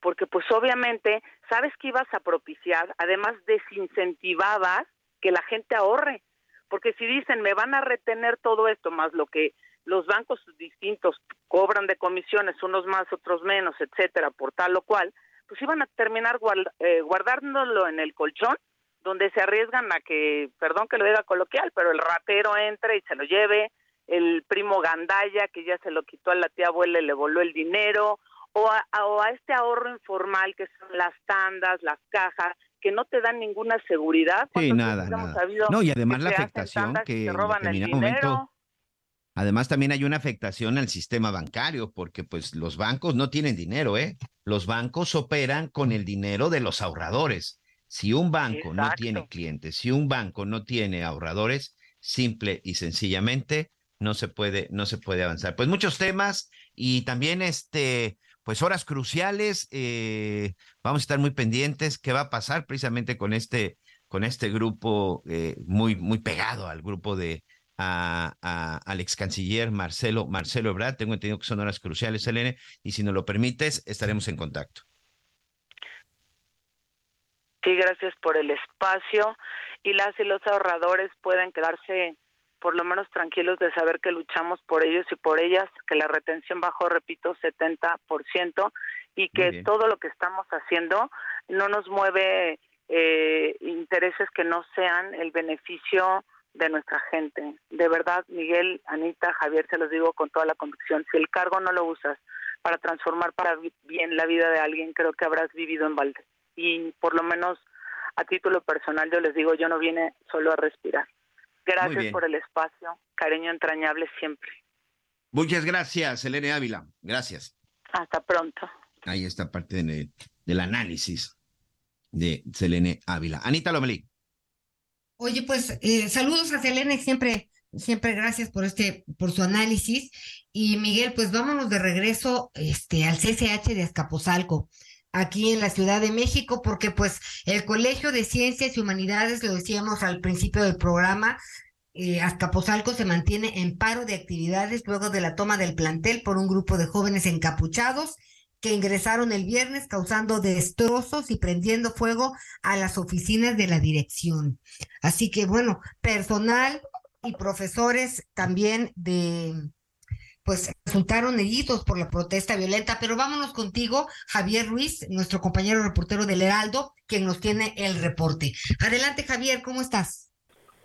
porque pues obviamente sabes que ibas a propiciar, además desincentivabas que la gente ahorre, porque si dicen me van a retener todo esto más lo que los bancos distintos cobran de comisiones, unos más, otros menos, etcétera, por tal o cual, pues iban a terminar eh, guardándolo en el colchón, donde se arriesgan a que, perdón que lo diga coloquial, pero el ratero entre y se lo lleve, el primo Gandaya que ya se lo quitó a la tía abuela y le voló el dinero, o a, o a este ahorro informal que son las tandas, las cajas, que no te dan ninguna seguridad. Sí, nada, nada. No, y además la afectación que, roban el dinero. Además, también hay una afectación al sistema bancario, porque pues los bancos no tienen dinero, ¿eh? Los bancos operan con el dinero de los ahorradores. Si un banco no tiene clientes, si un banco no tiene ahorradores, simple y sencillamente no se puede, no se puede avanzar. Pues muchos temas y también este, pues horas cruciales. Eh, vamos a estar muy pendientes qué va a pasar precisamente con este, con este grupo eh, muy, muy pegado al grupo de a, al ex canciller Marcelo, Marcelo Ebrard. Tengo entendido que son horas cruciales, Elene, y si nos lo permites, estaremos en contacto. Sí, gracias por el espacio. Y las y los ahorradores pueden quedarse por lo menos tranquilos de saber que luchamos por ellos y por ellas, que la retención bajó, repito, 70% y que todo lo que estamos haciendo no nos mueve eh, intereses que no sean el beneficio de nuestra gente. De verdad, Miguel, Anita, Javier, se los digo con toda la convicción, si el cargo no lo usas para transformar para bien la vida de alguien, creo que habrás vivido en balde. Y por lo menos a título personal yo les digo, yo no vine solo a respirar. Gracias por el espacio, cariño entrañable siempre. Muchas gracias, Selene Ávila. Gracias. Hasta pronto. Ahí está parte del análisis de Selene Ávila. Anita Lomelí. Oye, pues eh, saludos a Selene, siempre, siempre gracias por este, por su análisis. Y Miguel, pues vámonos de regreso este, al CCH de Azcapotzalco, aquí en la Ciudad de México, porque pues el Colegio de Ciencias y Humanidades, lo decíamos al principio del programa, eh, Azcapotzalco se mantiene en paro de actividades luego de la toma del plantel por un grupo de jóvenes encapuchados que ingresaron el viernes causando destrozos y prendiendo fuego a las oficinas de la dirección. Así que bueno, personal y profesores también de pues resultaron heridos por la protesta violenta, pero vámonos contigo, Javier Ruiz, nuestro compañero reportero del Heraldo, quien nos tiene el reporte. Adelante, Javier, ¿cómo estás?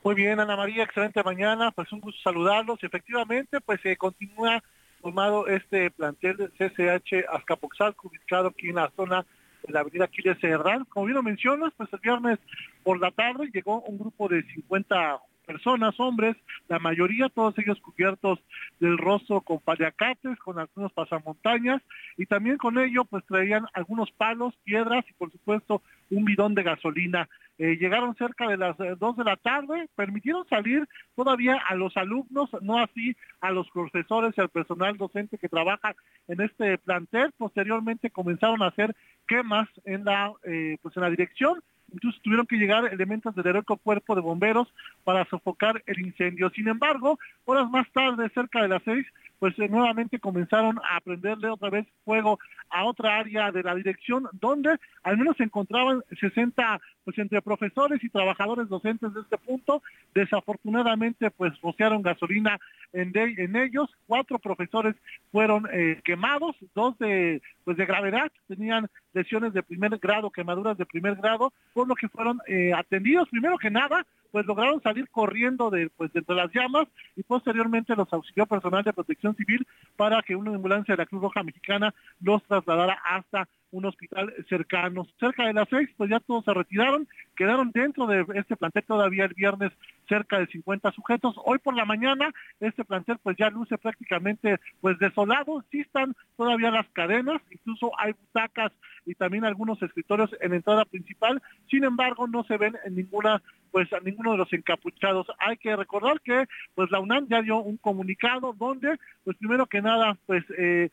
Muy bien, Ana María, excelente mañana, pues un gusto saludarlos. Efectivamente, pues se continúa formado este plantel del CCH Azcapotzalco, ubicado aquí en la zona de la avenida Aquiles Serrán. Como bien lo mencionas, pues el viernes por la tarde llegó un grupo de 50 personas, hombres, la mayoría, todos ellos cubiertos del rostro con paliacates, con algunos pasamontañas, y también con ello pues traían algunos palos, piedras y por supuesto un bidón de gasolina. Eh, llegaron cerca de las eh, dos de la tarde, permitieron salir todavía a los alumnos, no así a los profesores y al personal docente que trabaja en este plantel. Posteriormente comenzaron a hacer quemas en la, eh, pues en la dirección incluso tuvieron que llegar elementos del heroico cuerpo de bomberos para sofocar el incendio. Sin embargo, horas más tarde, cerca de las seis, pues eh, nuevamente comenzaron a prenderle otra vez fuego a otra área de la dirección donde al menos se encontraban 60 pues entre profesores y trabajadores docentes de este punto desafortunadamente pues rociaron gasolina en, en ellos cuatro profesores fueron eh, quemados dos de pues de gravedad tenían lesiones de primer grado quemaduras de primer grado por lo que fueron eh, atendidos. Primero que nada pues lograron salir corriendo de, pues, de las llamas y posteriormente los auxilió personal de protección civil para que una ambulancia de la Cruz Roja Mexicana los trasladara hasta un hospital cercano. Cerca de las seis, pues ya todos se retiraron, quedaron dentro de este plantel todavía el viernes cerca de 50 sujetos. Hoy por la mañana este plantel pues ya luce prácticamente pues desolado, sí están todavía las cadenas, incluso hay butacas y también algunos escritorios en entrada principal, sin embargo no se ven en ninguna pues a ninguno de los encapuchados. Hay que recordar que pues la UNAM ya dio un comunicado donde pues primero que nada pues eh,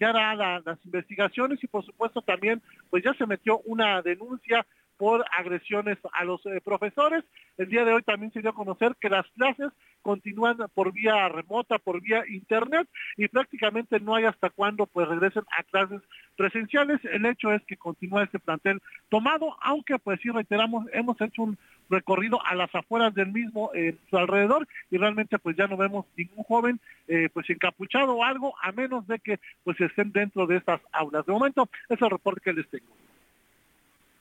ya hará las investigaciones y por supuesto también pues ya se metió una denuncia por agresiones a los eh, profesores. El día de hoy también se dio a conocer que las clases continúan por vía remota, por vía internet y prácticamente no hay hasta cuándo pues regresen a clases presenciales. El hecho es que continúa este plantel tomado, aunque pues sí reiteramos, hemos hecho un, recorrido a las afueras del mismo en su alrededor y realmente pues ya no vemos ningún joven eh, pues encapuchado o algo a menos de que pues estén dentro de estas aulas. De momento es el reporte que les tengo.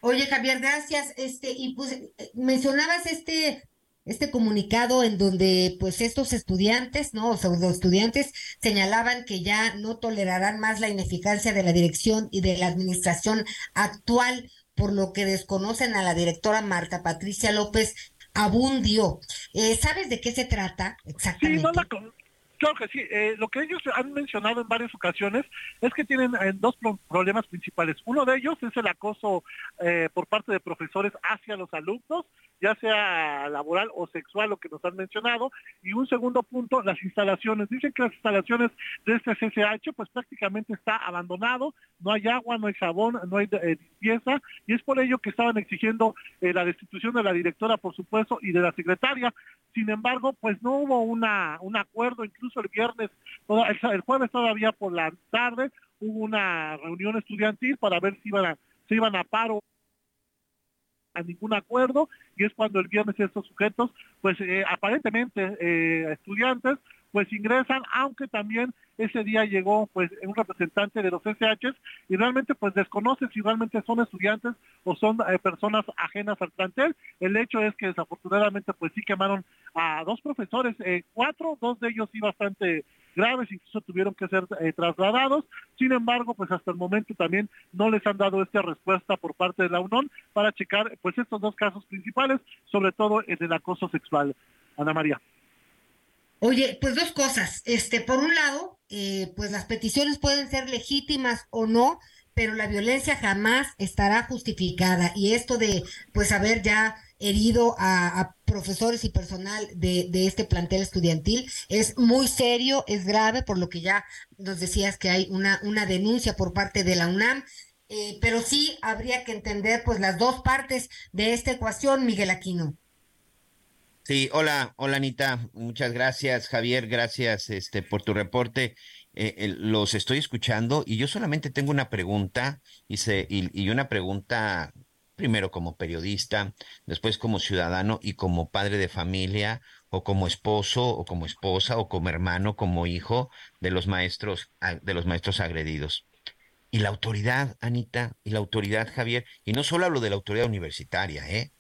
Oye, Javier, gracias. Este, y pues eh, mencionabas este, este comunicado en donde pues estos estudiantes, ¿no? O pseudo estudiantes señalaban que ya no tolerarán más la ineficacia de la dirección y de la administración actual, por lo que desconocen a la directora Marta Patricia López Abundio. Eh, ¿Sabes de qué se trata exactamente? Sí, no la, Claro que sí. Eh, lo que ellos han mencionado en varias ocasiones es que tienen eh, dos pro problemas principales. Uno de ellos es el acoso eh, por parte de profesores hacia los alumnos, ya sea laboral o sexual, lo que nos han mencionado. Y un segundo punto, las instalaciones. Dicen que las instalaciones de este CCH pues prácticamente está abandonado, no hay agua, no hay jabón, no hay eh, limpieza, y es por ello que estaban exigiendo eh, la destitución de la directora, por supuesto, y de la secretaria. Sin embargo, pues no hubo una, un acuerdo, incluso el viernes, el, jueves todavía por la tarde, hubo una reunión estudiantil para ver si iban se iban a paro a ningún acuerdo y es cuando el viernes estos sujetos, pues eh, aparentemente eh, estudiantes, pues ingresan, aunque también ese día llegó pues un representante de los SHs y realmente pues desconoce si realmente son estudiantes o son eh, personas ajenas al plantel. El hecho es que desafortunadamente pues sí quemaron a dos profesores, eh, cuatro, dos de ellos sí bastante graves, incluso tuvieron que ser eh, trasladados. Sin embargo, pues hasta el momento también no les han dado esta respuesta por parte de la UNON para checar pues estos dos casos principales, sobre todo el del acoso sexual. Ana María. Oye, pues dos cosas. Este, por un lado, eh, pues las peticiones pueden ser legítimas o no, pero la violencia jamás estará justificada. Y esto de, pues, haber ya herido a, profesores y personal de, este plantel estudiantil es muy serio, es grave, por lo que ya nos decías que hay una, una denuncia por parte de la UNAM. Eh, pero sí habría que entender, pues, las dos partes de esta ecuación, Miguel Aquino. Sí, hola, hola Anita, muchas gracias Javier, gracias este por tu reporte. Eh, los estoy escuchando y yo solamente tengo una pregunta y, y, una pregunta primero como periodista, después como ciudadano y como padre de familia o como esposo o como esposa o como hermano, como hijo de los maestros de los maestros agredidos. Y la autoridad, Anita, y la autoridad, Javier, y no solo hablo de la autoridad universitaria, ¿eh?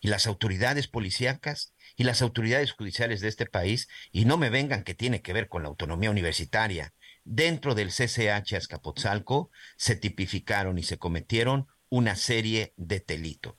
Y las autoridades policíacas y las autoridades judiciales de este país, y no me vengan que tiene que ver con la autonomía universitaria. Dentro del CCH Azcapotzalco se tipificaron y se cometieron una serie de,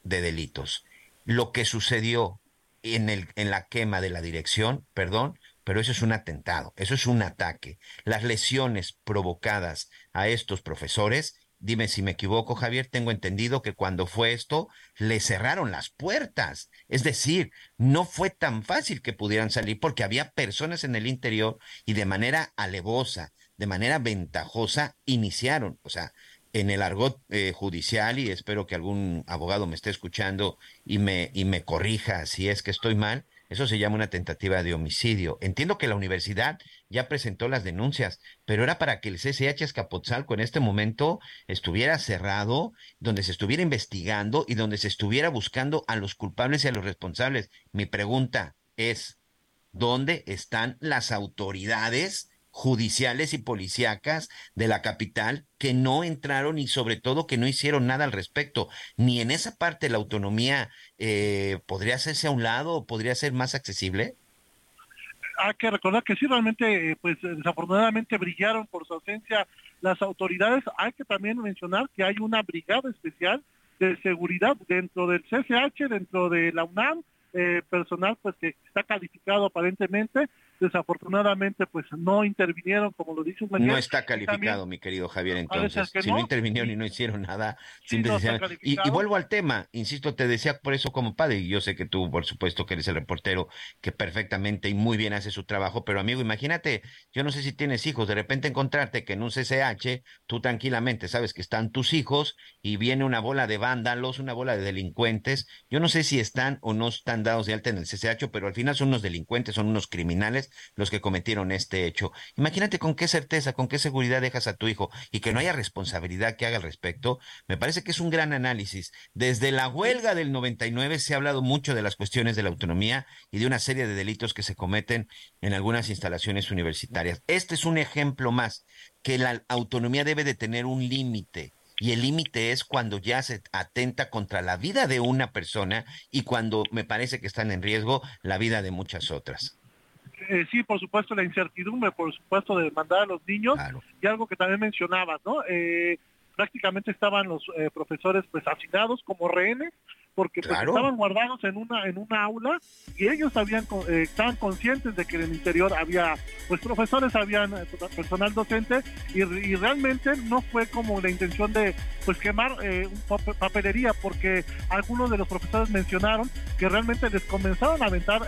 de delitos. Lo que sucedió en, el, en la quema de la dirección, perdón, pero eso es un atentado, eso es un ataque. Las lesiones provocadas a estos profesores Dime si me equivoco, Javier, tengo entendido que cuando fue esto, le cerraron las puertas. Es decir, no fue tan fácil que pudieran salir porque había personas en el interior y de manera alevosa, de manera ventajosa, iniciaron. O sea, en el argot eh, judicial, y espero que algún abogado me esté escuchando y me, y me corrija si es que estoy mal, eso se llama una tentativa de homicidio. Entiendo que la universidad ya presentó las denuncias, pero era para que el CCH Escapotzalco en este momento estuviera cerrado, donde se estuviera investigando y donde se estuviera buscando a los culpables y a los responsables. Mi pregunta es, ¿dónde están las autoridades? Judiciales y policíacas de la capital que no entraron y sobre todo que no hicieron nada al respecto. Ni en esa parte la autonomía eh, podría hacerse a un lado o podría ser más accesible. Hay que recordar que sí, realmente, eh, pues desafortunadamente brillaron por su ausencia las autoridades. Hay que también mencionar que hay una brigada especial de seguridad dentro del CCH, dentro de la UNAM, eh, personal pues que está calificado aparentemente desafortunadamente pues no intervinieron como lo dices no está calificado mi querido Javier entonces. si no, intervinieron y no hicieron nada y, y, vuelvo al tema insisto te decía por eso como padre y yo sé que tú por supuesto que eres el reportero que perfectamente y muy bien hace su trabajo pero amigo imagínate yo no sé si tienes hijos de repente encontrarte que en un CCH tú tranquilamente sabes que están tus hijos y viene una bola de vándalos una bola de delincuentes. Yo no sé si están o no están dados de alta en el CCH pero al final son unos delincuentes son unos criminales los que cometieron este hecho. Imagínate con qué certeza, con qué seguridad dejas a tu hijo y que no haya responsabilidad que haga al respecto. Me parece que es un gran análisis. Desde la huelga del 99 se ha hablado mucho de las cuestiones de la autonomía y de una serie de delitos que se cometen en algunas instalaciones universitarias. Este es un ejemplo más que la autonomía debe de tener un límite y el límite es cuando ya se atenta contra la vida de una persona y cuando me parece que están en riesgo la vida de muchas otras. Eh, sí, por supuesto, la incertidumbre, por supuesto, de mandar a los niños y algo que también mencionabas, ¿no? Eh, prácticamente estaban los eh, profesores pues asignados como rehenes porque pues, estaban guardados en una en una aula y ellos habían eh, estaban conscientes de que en el interior había pues profesores habían eh, personal docente y, realmente no fue como la intención de pues quemar eh, papelería porque algunos de los profesores mencionaron que realmente les comenzaron a aventar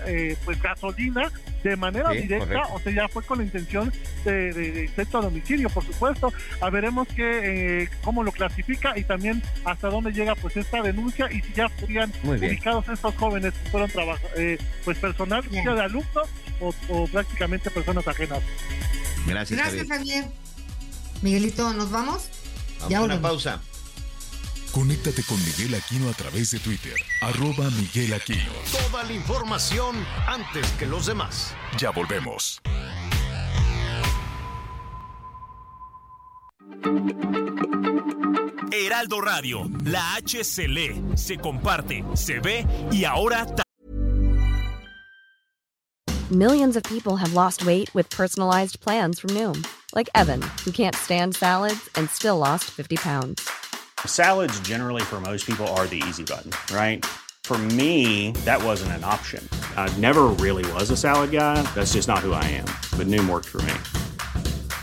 pues gasolina de manera directa o sea ya fue con la intención de, de, intento de homicidio por supuesto. A veremos que cómo lo clasifica y también hasta dónde llega pues esta denuncia y si ya serían ubicados estos jóvenes que fueron eh, pues personal, de alumnos o, prácticamente personas ajenas. Gracias, Gracias Javier. Miguelito, ¿nos vamos? ya una pausa. Conéctate con Miguel Aquino a través de Twitter, arroba Miguel Aquino. Toda la información antes que los demás. Ya volvemos. Heraldo Radio, la H se lee, se comparte, se ve y ahora Millions of people have lost weight with personalized plans from Noom, like Evan, who can't stand salads and still lost 50 pounds. Salads generally for most people are the easy button, right? For me, that wasn't an option. I never really was a salad guy. That's just not who I am. But Noom worked for me.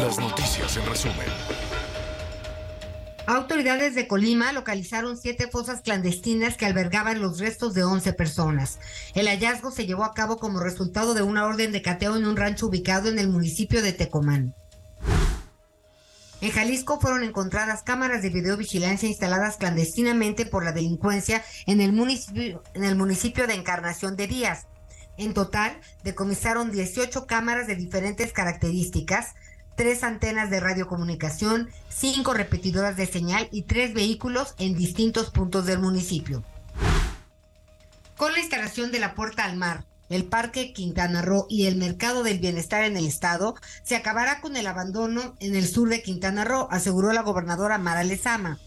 Las noticias en resumen. Autoridades de Colima localizaron siete fosas clandestinas que albergaban los restos de 11 personas. El hallazgo se llevó a cabo como resultado de una orden de cateo en un rancho ubicado en el municipio de Tecomán. En Jalisco fueron encontradas cámaras de videovigilancia instaladas clandestinamente por la delincuencia en el municipio, en el municipio de Encarnación de Díaz. En total, decomisaron 18 cámaras de diferentes características, tres antenas de radiocomunicación, cinco repetidoras de señal y tres vehículos en distintos puntos del municipio. Con la instalación de la Puerta al Mar, el Parque Quintana Roo y el Mercado del Bienestar en el Estado, se acabará con el abandono en el sur de Quintana Roo, aseguró la gobernadora Mara Lezama.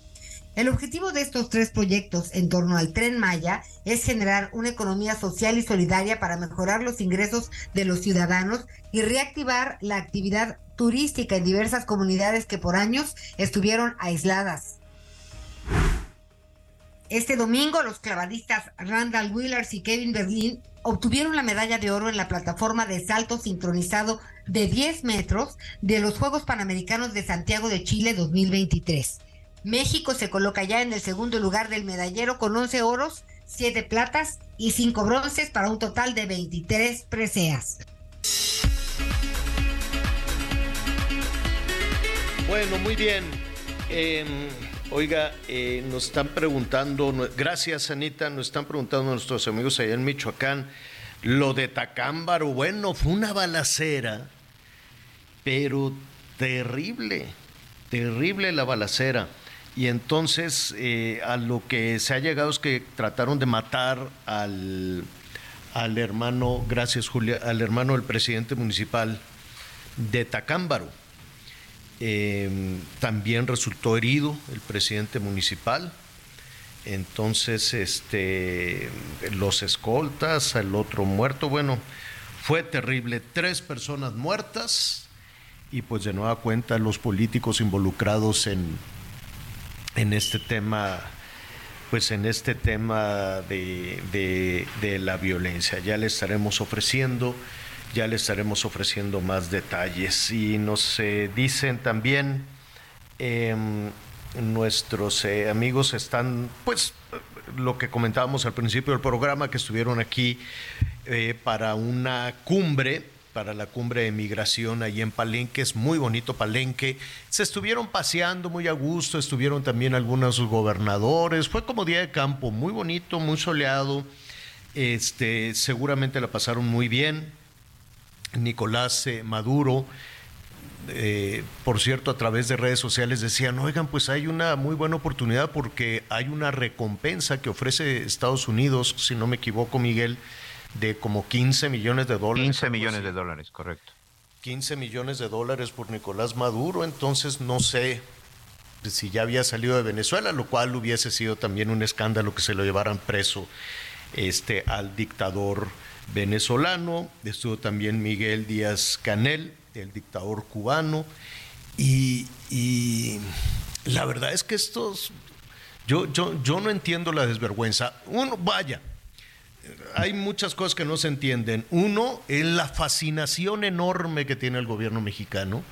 El objetivo de estos tres proyectos en torno al tren Maya es generar una economía social y solidaria para mejorar los ingresos de los ciudadanos y reactivar la actividad turística en diversas comunidades que por años estuvieron aisladas. Este domingo los clavadistas Randall Willers y Kevin Berlin obtuvieron la medalla de oro en la plataforma de salto sincronizado de 10 metros de los Juegos Panamericanos de Santiago de Chile 2023. México se coloca ya en el segundo lugar del medallero con 11 oros, 7 platas y 5 bronces para un total de 23 preseas. Bueno, muy bien. Em, oiga, eh, nos están preguntando, gracias Anita, nos están preguntando nuestros amigos allá en Michoacán, lo de Tacámbaro, bueno, fue una balacera, pero terrible, terrible la balacera. Y entonces eh, a lo que se ha llegado es que trataron de matar al, al hermano, gracias Julia, al hermano del presidente municipal de Tacámbaro. Em, también resultó herido el presidente municipal. Entonces, este, los escoltas, el otro muerto, bueno, fue terrible. Tres personas muertas y pues de nueva cuenta los políticos involucrados en, en este tema, pues en este tema de, de, la violencia. Ya le estaremos ofreciendo, ya le estaremos ofreciendo más detalles. Y nos eh, dicen también... em, nuestros eh, amigos están, pues, lo que comentábamos al principio del programa, que estuvieron aquí eh, para una cumbre, para la cumbre de migración ahí en Palenque, es muy bonito Palenque. Se estuvieron paseando muy a gusto, estuvieron también algunos gobernadores, fue como día de campo, muy bonito, muy soleado. Este, seguramente la pasaron muy bien. Nicolás eh, Maduro eh, por cierto, a través de redes sociales decían, oigan, pues hay una muy buena oportunidad porque hay una recompensa que ofrece Estados Unidos, si no me equivoco, Miguel, de como 15 millones de dólares. 15 millones de dólares, correcto. 15 millones de dólares por Nicolás Maduro, entonces no sé si ya había salido de Venezuela, lo cual hubiese sido también un escándalo que se lo llevaran preso este, al dictador venezolano. Estuvo también Miguel Díaz Canel, el dictador cubano. Y, y la verdad es que estos, yo, yo, yo no entiendo la desvergüenza. Uno, vaya, hay muchas cosas que no se entienden. Uno es la fascinación enorme que tiene el gobierno mexicano.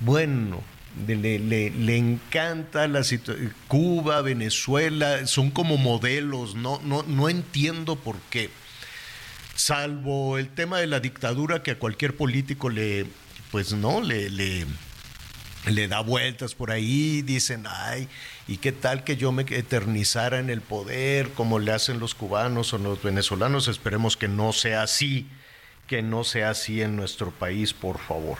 Bueno, le, le, le encanta la situación. Cuba, Venezuela, son como modelos. No, no, no entiendo por qué salvo el tema de la dictadura que a cualquier político le, pues no, le, le, le da vueltas por ahí, dicen, ay, ¿y qué tal que yo me eternizara en el poder como le hacen los cubanos o los venezolanos? Esperemos que no sea así, que no sea así en nuestro país, por favor.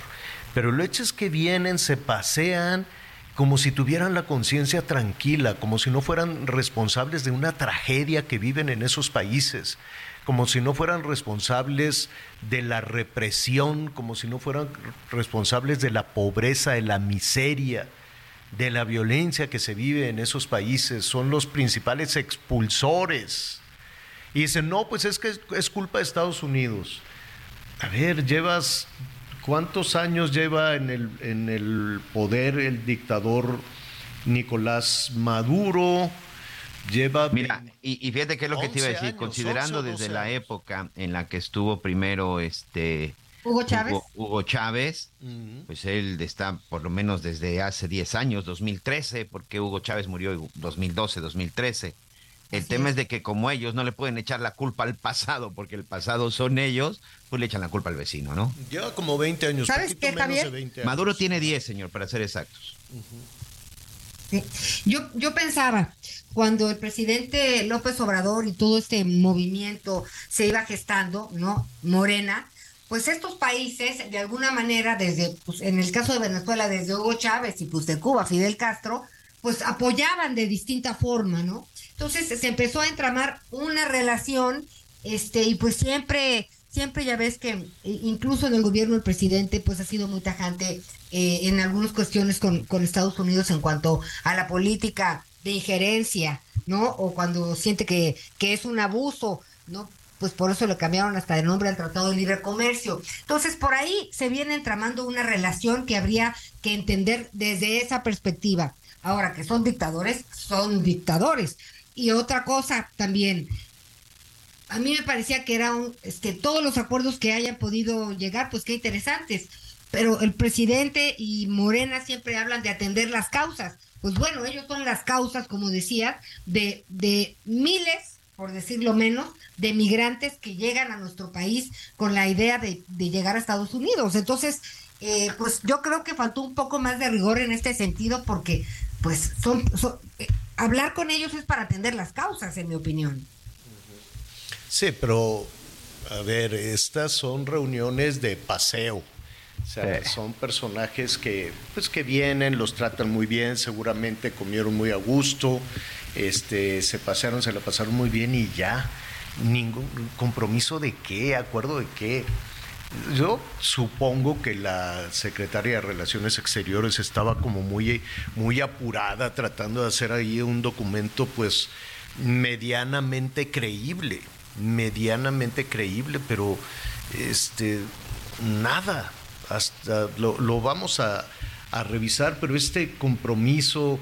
Pero el hecho es que vienen, se pasean como si tuvieran la conciencia tranquila, como si no fueran responsables de una tragedia que viven en esos países como si no fueran responsables de la represión, como si no fueran responsables de la pobreza, de la miseria, de la violencia que se vive en esos países. Son los principales expulsores. Y dicen, no, pues es que es culpa de Estados Unidos. A ver, llevas, ¿cuántos años lleva en el, en el poder el dictador Nicolás Maduro? Lleva Mira, y, y fíjate qué es lo que te iba a decir, años, considerando 11 o desde 12 la años. época en la que estuvo primero este Hugo Chávez. Hugo, Hugo Chávez, pues él está por lo menos desde hace 10 años, 2013, porque Hugo Chávez murió en 2012, 2013. El tema es de que como ellos no le pueden echar la culpa al pasado, porque el pasado son ellos, pues le echan la culpa al vecino, ¿no? Lleva como 20 años. ¿Sabes poquito qué, menos Javier? de 20 años. Maduro tiene 10, señor, para ser exactos. Yo, yo pensaba, cuando el presidente López Obrador y todo este movimiento se iba gestando, ¿no? Morena, pues estos países, de alguna manera, desde, pues, en el caso de Venezuela, desde Hugo Chávez y pues de Cuba, Fidel Castro, pues apoyaban de distinta forma, ¿no? Entonces se empezó a entramar una relación, este, y pues siempre, siempre ya ves que eh, incluso en el gobierno del presidente, pues ha sido muy tajante eh, en algunas cuestiones con, con Estados Unidos en cuanto a la política de injerencia, ¿no? O cuando siente que, que es un abuso, ¿no? Pues por eso le cambiaron hasta el nombre al Tratado de Libre Comercio. Entonces, por ahí se viene entramando una relación que habría que entender desde esa perspectiva. Ahora, que son dictadores, son dictadores. Y otra cosa también, a mí me parecía que era un, este, todos los acuerdos que hayan podido llegar, pues qué interesantes. Pero el presidente y Morena siempre hablan de atender las causas. Pues bueno, ellos son las causas, como decía, de, de miles, por decirlo menos, de migrantes que llegan a nuestro país con la idea de, de llegar a Estados Unidos. Entonces, eh, pues yo creo que faltó un poco más de rigor en este sentido porque, pues, son- eh, hablar con ellos es para atender las causas, en mi opinión. Sí, pero a ver, estas son reuniones de paseo. O sea, son personajes que, pues, que vienen, los tratan muy bien, seguramente comieron muy a gusto, este, se pasearon, se la pasaron muy bien y ya. Ningún compromiso de qué, acuerdo de qué. Yo supongo que la secretaria de Relaciones Exteriores estaba como muy, muy apurada tratando de hacer ahí un documento pues medianamente creíble, medianamente creíble, pero este nada, hasta lo, vamos a, a revisar, pero este compromiso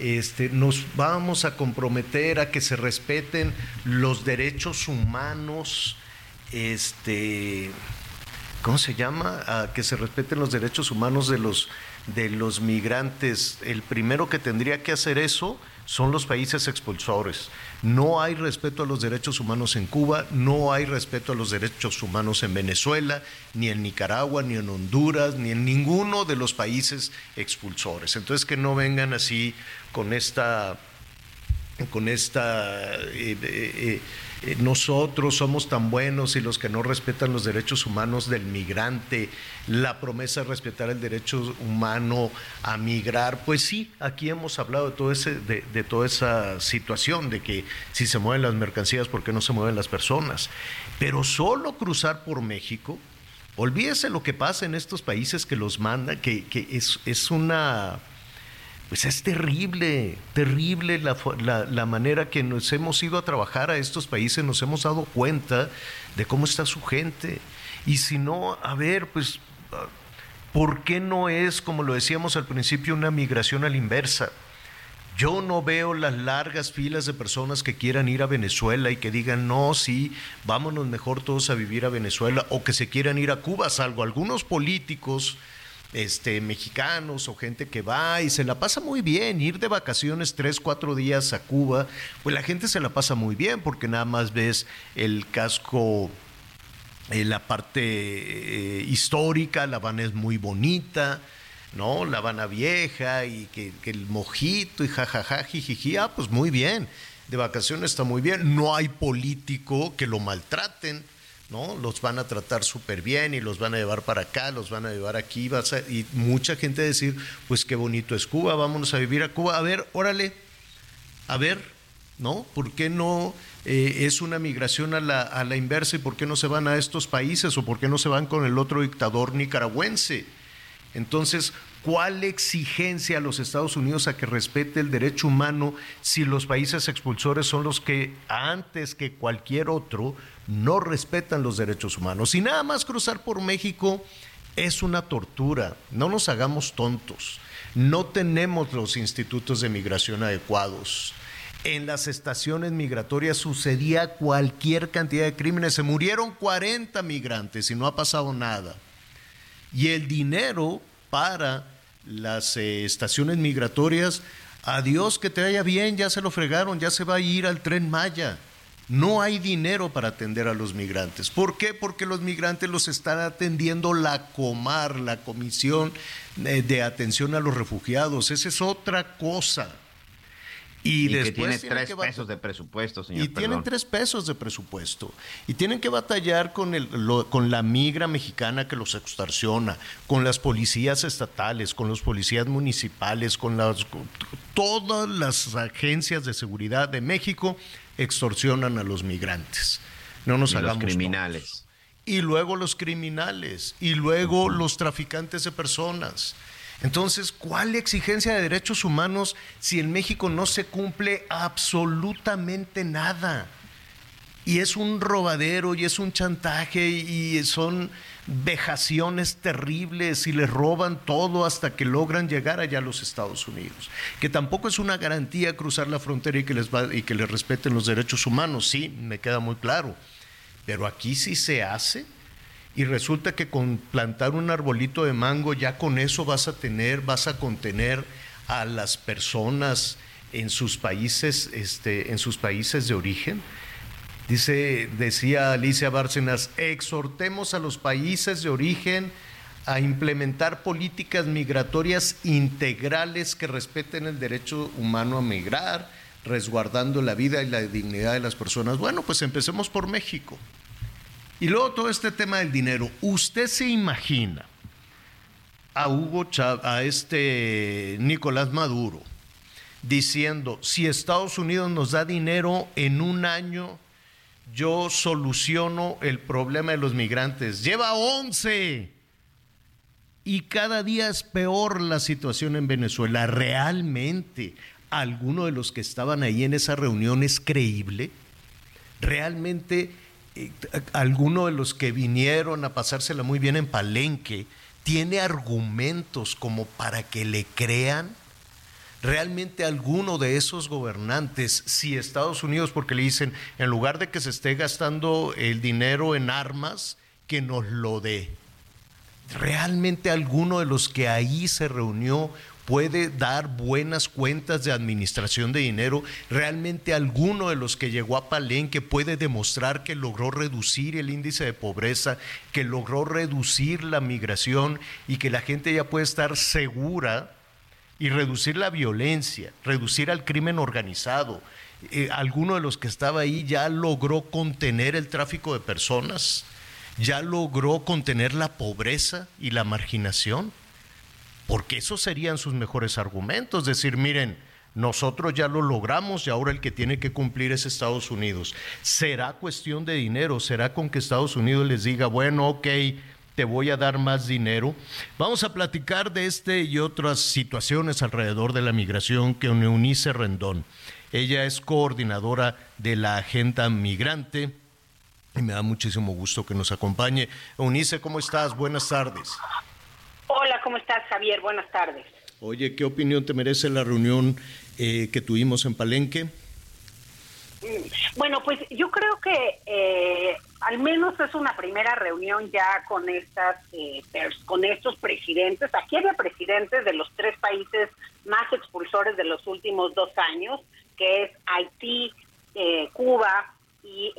este, nos vamos a comprometer a que se respeten los derechos humanos, este, ¿cómo se llama? A que se respeten los derechos humanos de los, de los migrantes. El primero que tendría que hacer eso son los países expulsores. No hay respeto a los derechos humanos en Cuba, no hay respeto a los derechos humanos en Venezuela, ni en Nicaragua, ni en Honduras, ni en ninguno de los países expulsores. Entonces que no vengan así con esta con esta eh, eh, eh, nosotros somos tan buenos y los que no respetan los derechos humanos del migrante, la promesa de respetar el derecho humano a migrar, pues sí, aquí hemos hablado de, todo ese, de, toda esa situación, de que si se mueven las mercancías, ¿por qué no se mueven las personas? Pero solo cruzar por México, olvídese lo que pasa en estos países que los mandan, que, que es, es una pues es terrible, terrible la, la, manera que nos hemos ido a trabajar a estos países, nos hemos dado cuenta de cómo está su gente. Y si no, a ver, pues, ¿por qué no es, como lo decíamos al principio, una migración a la inversa? Yo no veo las largas filas de personas que quieran ir a Venezuela y que digan, no, sí, vámonos mejor todos a vivir a Venezuela, o que se quieran ir a Cuba, salvo algunos políticos este, mexicanos o gente que va y se la pasa muy bien. Ir de vacaciones tres, cuatro días a Cuba, pues la gente se la pasa muy bien porque nada más ves el casco, eh, la parte eh, histórica, La Habana es muy bonita. ¿no? La Habana Vieja y que, que el mojito y jajaja, jijiji, ah, pues muy bien, de vacaciones está muy bien, no hay político que lo maltraten, ¿no? Los van a tratar súper bien y los van a llevar para acá, los van a llevar aquí, y mucha gente decir, pues qué bonito es Cuba, vámonos a vivir a Cuba, a ver, órale, a ver, ¿no? ¿Por qué no eh, es una migración a la, a la inversa y por qué no se van a estos países o por qué no se van con el otro dictador nicaragüense? Entonces, ¿cuál exigencia a los Estados Unidos a que respete el derecho humano si los países expulsores son los que antes que cualquier otro no respetan los derechos humanos? Y nada más cruzar por México es una tortura, no nos hagamos tontos, no tenemos los institutos de migración adecuados. En las estaciones migratorias sucedía cualquier cantidad de crímenes, se murieron 40 migrantes y no ha pasado nada y el dinero para las eh, estaciones migratorias, adiós que te vaya bien, ya se lo fregaron, ya se va a ir al tren Maya. No hay dinero para atender a los migrantes. ¿Por qué? Porque los migrantes los están atendiendo la Comar, la Comisión eh, de Atención a los Refugiados. Esa es otra cosa. Y, Y, que después tiene tienen tres que pesos de presupuesto, señor. y tienen tres pesos de presupuesto. Y tienen que batallar con, el, lo- con la migra mexicana que los extorsiona, con las policías estatales, con los policías municipales, con las con todas las agencias de seguridad de México extorsionan a los migrantes. No nos Y los hagamos criminales. tontos. Y luego los criminales, y luego los traficantes de personas. Entonces, ¿cuál exigencia de derechos humanos si en México no se cumple absolutamente nada? Y es un robadero y es un chantaje y son vejaciones terribles y les roban todo hasta que logran llegar allá a los Estados Unidos. Que tampoco es una garantía cruzar la frontera y que les, va- y que les respeten los derechos humanos, sí, me queda muy claro. Pero aquí sí se hace y resulta que con plantar un arbolito de mango ya con eso vas a tener, vas a contener a las personas en sus países, este, en sus países de origen. Dice, decía Alicia Bárcenas, exhortemos a los países de origen a implementar políticas migratorias integrales que respeten el derecho humano a migrar, resguardando la vida y la dignidad de las personas. Bueno, pues empecemos por México. Y luego todo este tema del dinero. ¿Usted se imagina a Hugo Chávez, a este Nicolás Maduro, diciendo, si Estados Unidos nos da dinero en un año, yo soluciono el problema de los migrantes. Lleva 11. Y cada día es peor la situación en Venezuela. ¿Realmente alguno de los que estaban ahí en esa reunión es creíble? ¿Realmente alguno de los que vinieron a pasársela muy bien en Palenque tiene argumentos como para que le crean? realmente alguno de esos gobernantes, si Estados Unidos, porque le dicen, en lugar de que se esté gastando el dinero en armas, que nos lo dé. ¿Realmente alguno de los que ahí se reunió puede dar buenas cuentas de administración de dinero? ¿Realmente alguno de los que llegó a Palenque puede demostrar que logró reducir el índice de pobreza, que logró reducir la migración y que la gente ya puede estar segura y reducir la violencia, reducir al crimen organizado. Eh, ¿Alguno de los que estaba ahí ya logró contener el tráfico de personas? ¿Ya logró contener la pobreza y la marginación? Porque esos serían sus mejores argumentos, decir, miren, nosotros ya lo logramos y ahora el que tiene que cumplir es Estados Unidos. ¿Será cuestión de dinero? ¿Será con que Estados Unidos les diga, bueno, ok, te voy a dar más dinero. Vamos a platicar de este y otras situaciones alrededor de la migración que Eunice Rendón. Ella es coordinadora de la Agenda Migrante y me da muchísimo gusto que nos acompañe. Eunice, ¿cómo estás? Buenas tardes. Hola, ¿cómo estás, Javier? Buenas tardes. Oye, ¿qué opinión te merece la reunión eh, que tuvimos en Palenque? Bueno, pues yo creo que eh, al menos es una primera reunión ya con estas eh, con estos presidentes. Aquí había presidentes de los tres países más expulsores de los últimos dos años, que es Haití, eh, Cuba y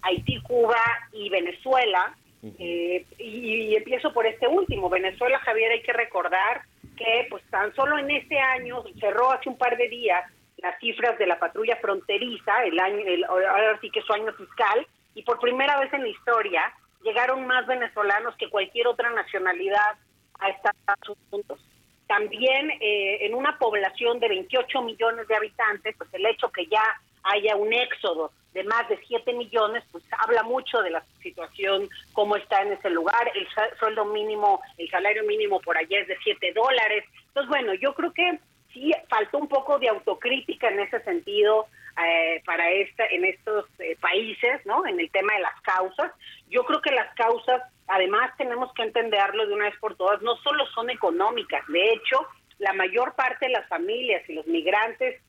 Haití, Cuba y Venezuela. Y, y, empiezo por este último, Venezuela, Javier, hay que recordar que pues tan solo en este año cerró hace un par de días las cifras de la patrulla fronteriza, el año, el, ahora sí que su año fiscal, y por primera vez en la historia llegaron más venezolanos que cualquier otra nacionalidad a Estados Unidos. También eh, en una población de 28 millones de habitantes, pues el hecho que ya haya un éxodo de más de 7 millones, pues habla mucho de la situación, cómo está en ese lugar. El sueldo mínimo, el salario mínimo por allá es de 7 dólares. Entonces, bueno, yo creo que sí faltó un poco de autocrítica en ese sentido eh, para esta, en estos eh, países, ¿no? En el tema de las causas. Yo creo que las causas, además tenemos que entenderlo de una vez por todas, no solo son económicas. De hecho, la mayor parte de las familias y los migrantes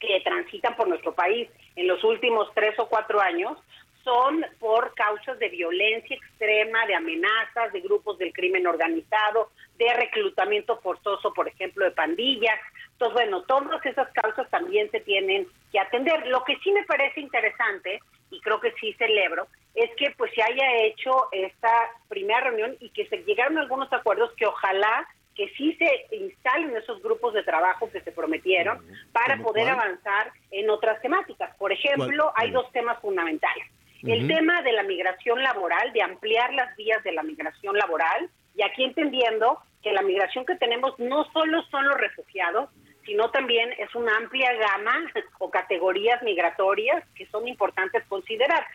que transitan por nuestro país en los últimos tres o cuatro años son por causas de violencia extrema, de amenazas, de grupos del crimen organizado, de reclutamiento forzoso, por ejemplo, de pandillas. Entonces, bueno, todas esas causas también se tienen que atender. Lo que sí me parece interesante, y creo que sí celebro, es que pues se haya hecho esta primera reunión y que se llegaron a algunos acuerdos que ojalá que sí se instalen esos grupos de trabajo que se prometieron para poder avanzar en otras temáticas. Por ejemplo, hay dos temas fundamentales. El tema de la migración laboral, de ampliar las vías de la migración laboral, y aquí entendiendo que la migración que tenemos no solo son los refugiados, sino también es una amplia gama o categorías migratorias que son importantes considerar.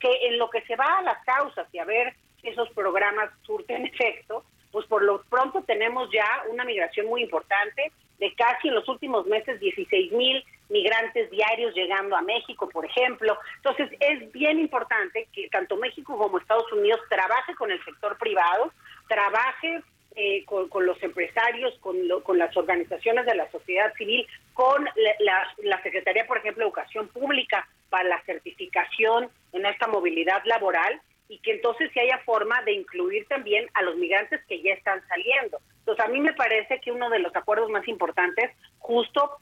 que en lo que se va a las causas y a ver si esos programas surten efecto, pues por lo pronto tenemos ya una migración muy importante de casi en los últimos meses 16 mil migrantes diarios llegando a México, por ejemplo. Entonces, es bien importante que tanto México como Estados Unidos trabaje con el sector privado, trabaje eh, con, los empresarios, con, con, las organizaciones de la sociedad civil, con la, la, Secretaría, por ejemplo, de Educación Pública para la certificación en esta movilidad laboral y que entonces si haya forma de incluir también a los migrantes que ya están saliendo. Entonces, a mí me parece que uno de los acuerdos más importantes justo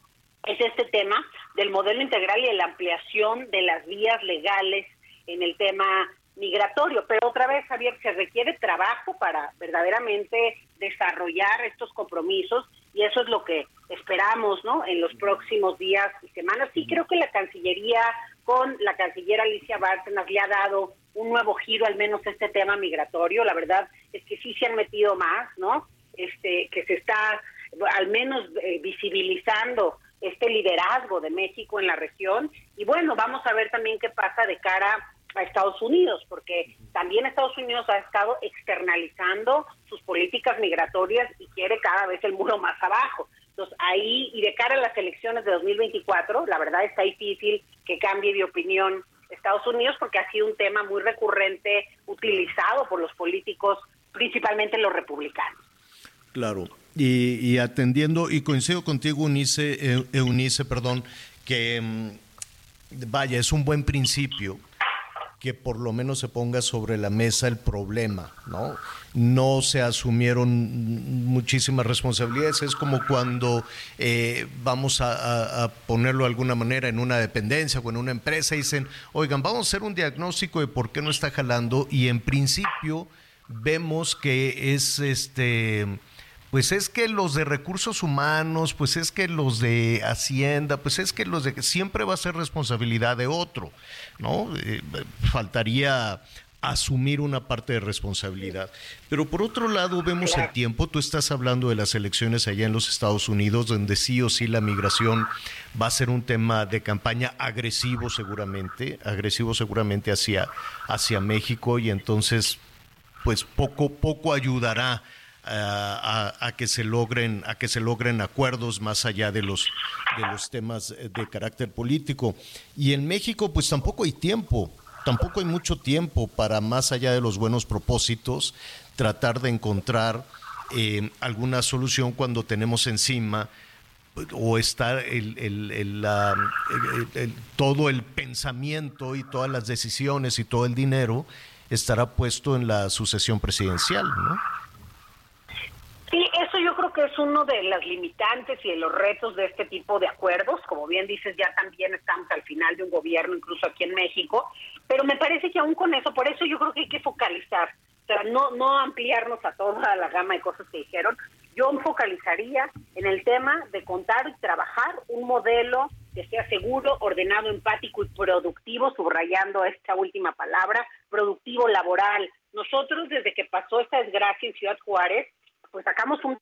es este tema del modelo integral y de la ampliación de las vías legales en el tema migratorio. Pero otra vez, Javier, se requiere trabajo para verdaderamente desarrollar estos compromisos y eso es lo que esperamos, ¿no? En los próximos días y semanas. Sí, creo que la Cancillería con la canciller Alicia Bárcenas le ha dado un nuevo giro, al menos este tema migratorio. La verdad es que sí se han metido más, ¿no? Este, que se está al menos eh, visibilizando este liderazgo de México en la región. Y bueno, vamos a ver también qué pasa de cara a Estados Unidos, porque también Estados Unidos ha estado externalizando sus políticas migratorias y quiere cada vez el muro más abajo. Entonces ahí, y de cara a las elecciones de 2024, la verdad está difícil que cambie de opinión Estados Unidos porque ha sido un tema muy recurrente utilizado por los políticos, principalmente los republicanos. Claro, y, atendiendo, y coincido contigo, Unice, Eunice, perdón, que mm, vaya, es un buen principio que por lo menos se ponga sobre la mesa el problema, ¿no? No se asumieron muchísimas responsabilidades, es como cuando eh, vamos a, ponerlo de alguna manera en una dependencia o en una empresa y dicen, oigan, vamos a hacer un diagnóstico de por qué no está jalando y en principio vemos que es este pues es que los de recursos humanos, pues es que los de Hacienda, pues es que los de siempre va a ser responsabilidad de otro, ¿no? Eh, faltaría asumir una parte de responsabilidad. Pero por otro lado vemos el tiempo, tú estás hablando de las elecciones allá en los Estados Unidos, donde sí o sí la migración va a ser un tema de campaña agresivo seguramente, agresivo seguramente hacia, hacia México y entonces pues poco, poco ayudará a, que se logren a que se logren acuerdos más allá de los de los temas de carácter político y en México pues tampoco hay tiempo tampoco hay mucho tiempo para más allá de los buenos propósitos tratar de encontrar eh, alguna solución cuando tenemos encima o está el, el, todo el pensamiento y todas las decisiones y todo el dinero estará puesto en la sucesión presidencial, ¿no? Sí, eso yo creo que uno de las limitantes y de los retos de este tipo de acuerdos. Como bien dices, ya también estamos al final de un gobierno, incluso aquí en México, pero me parece que aún con eso, por eso yo creo que hay que focalizar, o sea, no, no ampliarnos a toda la gama de cosas que dijeron. Yo me focalizaría en el tema de contar y trabajar un modelo que sea seguro, ordenado, empático y productivo, subrayando esta última palabra, productivo laboral. Nosotros, desde que pasó esta desgracia en Ciudad Juárez, pues sacamos un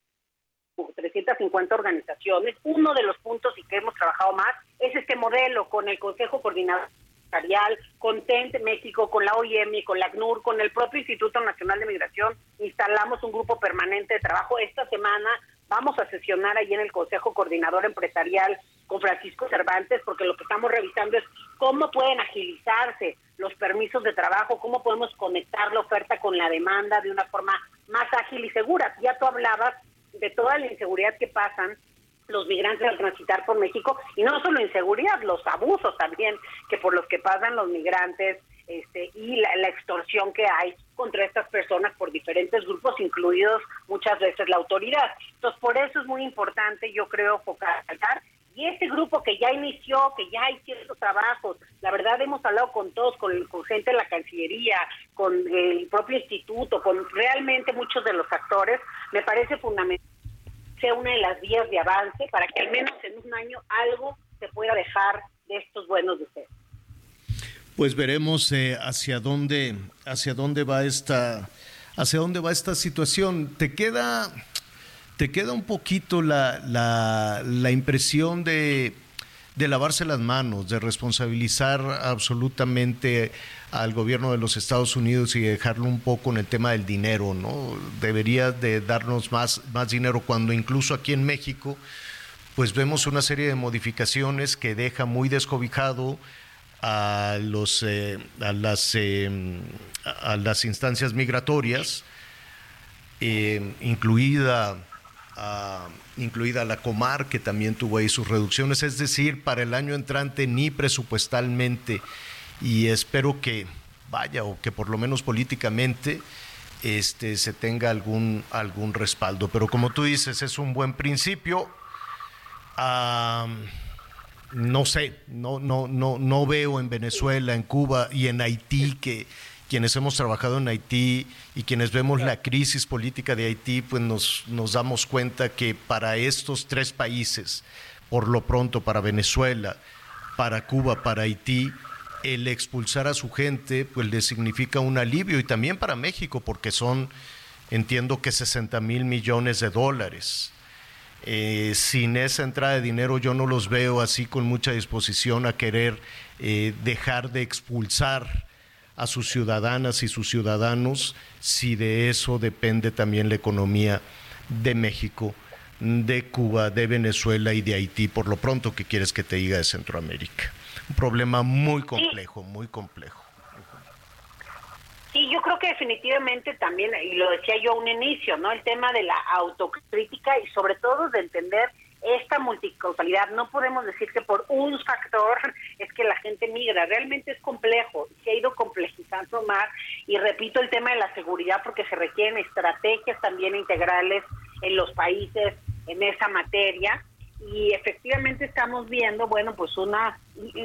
350 organizaciones. Uno de los puntos y que hemos trabajado más es este modelo con el Consejo Coordinador con TENT México, con la OIM, con la ACNUR, con el propio Instituto Nacional de Migración, instalamos un grupo permanente de trabajo. Esta semana vamos a sesionar ahí en el Consejo Coordinador Empresarial con Francisco Cervantes, porque lo que estamos revisando es cómo pueden agilizarse los permisos de trabajo, cómo podemos conectar la oferta con la demanda de una forma más ágil y segura. Ya tú hablabas de toda la inseguridad que pasan los migrantes al transitar por México y no solo inseguridad, los abusos también que por los que pasan los migrantes este, y la, la, extorsión que hay contra estas personas por diferentes grupos, incluidos muchas veces la autoridad. Entonces, por eso es muy importante, yo creo, focalizar. Y este grupo que ya inició, que ya hay ciertos trabajos, la verdad hemos hablado con todos, con, con gente de la Cancillería, con el propio instituto, con realmente muchos de los actores, me parece fundamental sea una de las vías de avance para que al menos en un año algo se pueda dejar de estos buenos deseos. Pues veremos eh, hacia dónde hacia dónde va esta hacia dónde va esta situación. Te queda te queda un poquito la, la, la impresión de de lavarse las manos, de responsabilizar absolutamente al gobierno de los Estados Unidos y dejarlo un poco en el tema del dinero, ¿no? Debería de darnos más, más dinero cuando incluso aquí en México pues vemos una serie de modificaciones que deja muy descobijado a, los, eh, a, las, eh, a las instancias migratorias, eh, incluida incluida la Comar, que también tuvo ahí sus reducciones, es decir, para el año entrante ni presupuestalmente, y espero que vaya, o que por lo menos políticamente este, se tenga algún, algún respaldo. Pero como tú dices, es un buen principio. no sé, no, no, no, no veo en Venezuela, en Cuba y en Haití que quienes hemos trabajado en Haití y quienes vemos la crisis política de Haití, pues nos, nos damos cuenta que para estos tres países, por lo pronto para Venezuela, para Cuba, para Haití, el expulsar a su gente, pues le significa un alivio y también para México, porque son, entiendo que 60 mil millones de dólares. eh, sin esa entrada de dinero yo no los veo así con mucha disposición a querer eh, dejar de expulsar a sus ciudadanas y sus ciudadanos si de eso depende también la economía de México, de Cuba, de Venezuela y de Haití, por lo pronto que quieres que te diga de Centroamérica. Un problema muy complejo, muy complejo. Sí, yo creo que definitivamente también, y lo decía yo a un inicio, ¿no? El tema de la autocrítica y sobre todo de entender esta multicausalidad. No podemos decir que por un factor es que la gente migra, realmente es complejo, se ha ido complejizando más y repito el tema de la seguridad porque se requieren estrategias también integrales en los países en esa materia y efectivamente estamos viendo, bueno, pues una,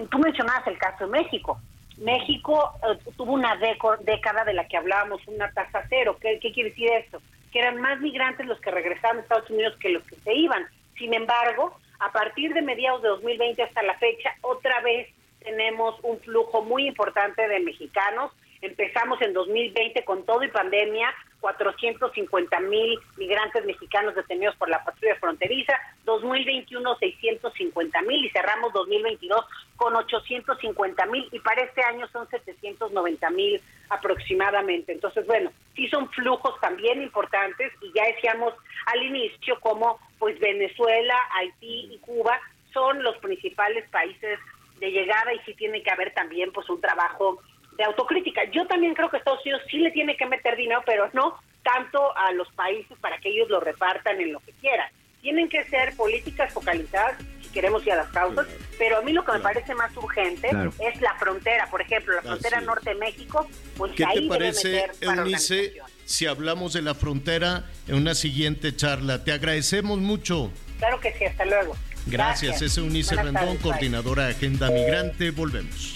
tú mencionabas el caso de México, México eh, tuvo una década de la que hablábamos, una tasa cero. ¿Qué, quiere decir esto? Que eran más migrantes los que regresaban a Estados Unidos que los que se iban. Sin embargo, a partir de mediados de 2020 hasta la fecha, otra vez tenemos un flujo muy importante de mexicanos. Empezamos en 2020 con todo y pandemia, 450 mil migrantes mexicanos detenidos por la patrulla fronteriza, 2021 650 mil y cerramos 2022 con 850 mil y para este año son 790 mil aproximadamente. Entonces, bueno, sí son flujos también importantes y ya decíamos al inicio como pues Venezuela, Haití y Cuba son los principales países de llegada y sí tiene que haber también pues un trabajo de autocrítica. Yo también creo que Estados Unidos sí le tiene que meter dinero, pero no tanto a los países para que ellos lo repartan en lo que quieran. Tienen que ser políticas focalizadas si queremos ir a las causas, pero a mí lo que me parece más urgente es la frontera, por ejemplo, la frontera norte de México, pues ¿Qué ahí te parece, Eunice, si hablamos de la frontera en una siguiente charla? Te agradecemos mucho. Claro que sí, hasta luego. Gracias, es Eunice Buenas Rendón, tardes, coordinadora de Agenda Migrante. Volvemos.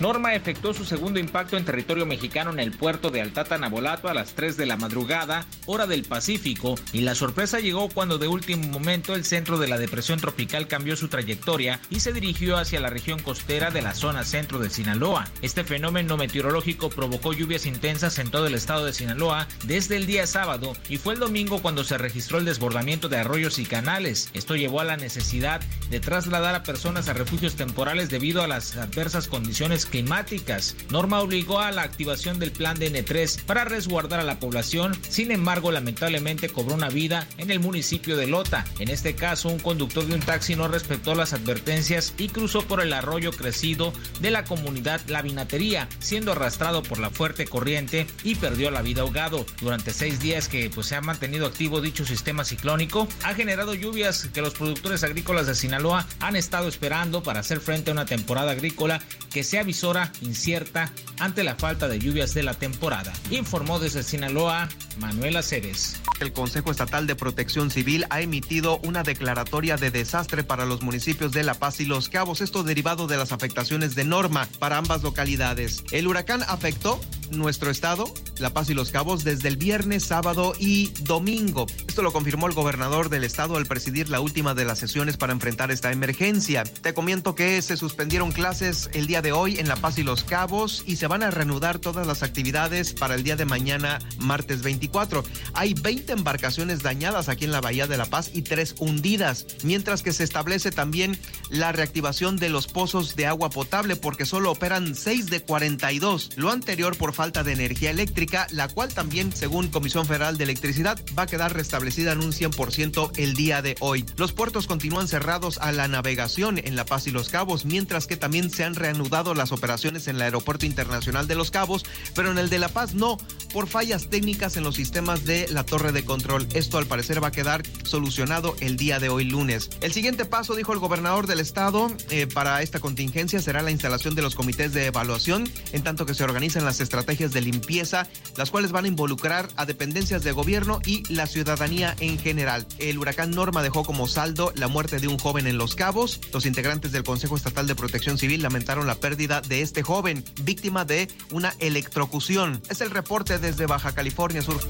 Norma efectuó su segundo impacto en territorio mexicano en el puerto de Altata Nabolato a las 3 de la madrugada, hora del Pacífico, y la sorpresa llegó cuando de último momento el centro de la depresión tropical cambió su trayectoria y se dirigió hacia la región costera de la zona centro de Sinaloa. Este fenómeno meteorológico provocó lluvias intensas en todo el estado de Sinaloa desde el día sábado y fue el domingo cuando se registró el desbordamiento de arroyos y canales. Esto llevó a la necesidad de trasladar a personas a refugios temporales debido a las adversas condiciones climáticas. Norma obligó a la activación del plan de N3 para resguardar a la población, sin embargo lamentablemente cobró una vida en el municipio de Lota. En este caso un conductor de un taxi no respetó las advertencias y cruzó por el arroyo crecido de la comunidad La Vinatería, siendo arrastrado por la fuerte corriente y perdió la vida ahogado. Durante seis días que pues, se ha mantenido activo dicho sistema ciclónico, ha generado lluvias que los productores agrícolas de Sinaloa han estado esperando para hacer frente a una temporada agrícola que se avisora incierta ante la falta de lluvias de la temporada. Informó desde Sinaloa Manuel Aceves. El Consejo Estatal de Protección Civil ha emitido una declaratoria de desastre para los municipios de La Paz y Los Cabos, esto derivado de las afectaciones de norma para ambas localidades. El huracán afectó nuestro estado, La Paz y Los Cabos, desde el viernes, sábado y domingo. Esto lo confirmó el gobernador del estado al presidir la última de las sesiones para enfrentar esta emergencia. Te comento que se suspendieron clases el día de hoy La Paz y Los Cabos y se van a reanudar todas las actividades para el día de mañana, martes 24. Hay 20 embarcaciones dañadas aquí en la Bahía de La Paz y tres hundidas, mientras que se establece también la reactivación de los pozos de agua potable porque solo operan 6 de 42. Lo anterior por falta de energía eléctrica, la cual también, según Comisión Federal de Electricidad, va a quedar restablecida en un 100% el día de hoy. Los puertos continúan cerrados a la navegación en La Paz y Los Cabos, mientras que también se han reanudado las operaciones en el Aeropuerto Internacional de Los Cabos, pero en el de La Paz no, por fallas técnicas en los sistemas de la torre de control. Esto al parecer va a quedar solucionado el día de hoy lunes. El siguiente paso, dijo el gobernador del estado, eh, para esta contingencia será la instalación de los comités de evaluación, en tanto que se organizan las estrategias de limpieza, las cuales van a involucrar a dependencias de gobierno y la ciudadanía en general. El huracán Norma dejó como saldo la muerte de un joven en Los Cabos. Los integrantes del Consejo Estatal de Protección Civil lamentaron la pérdida de este joven, víctima de una electrocución. Es el reporte desde Baja California Sur.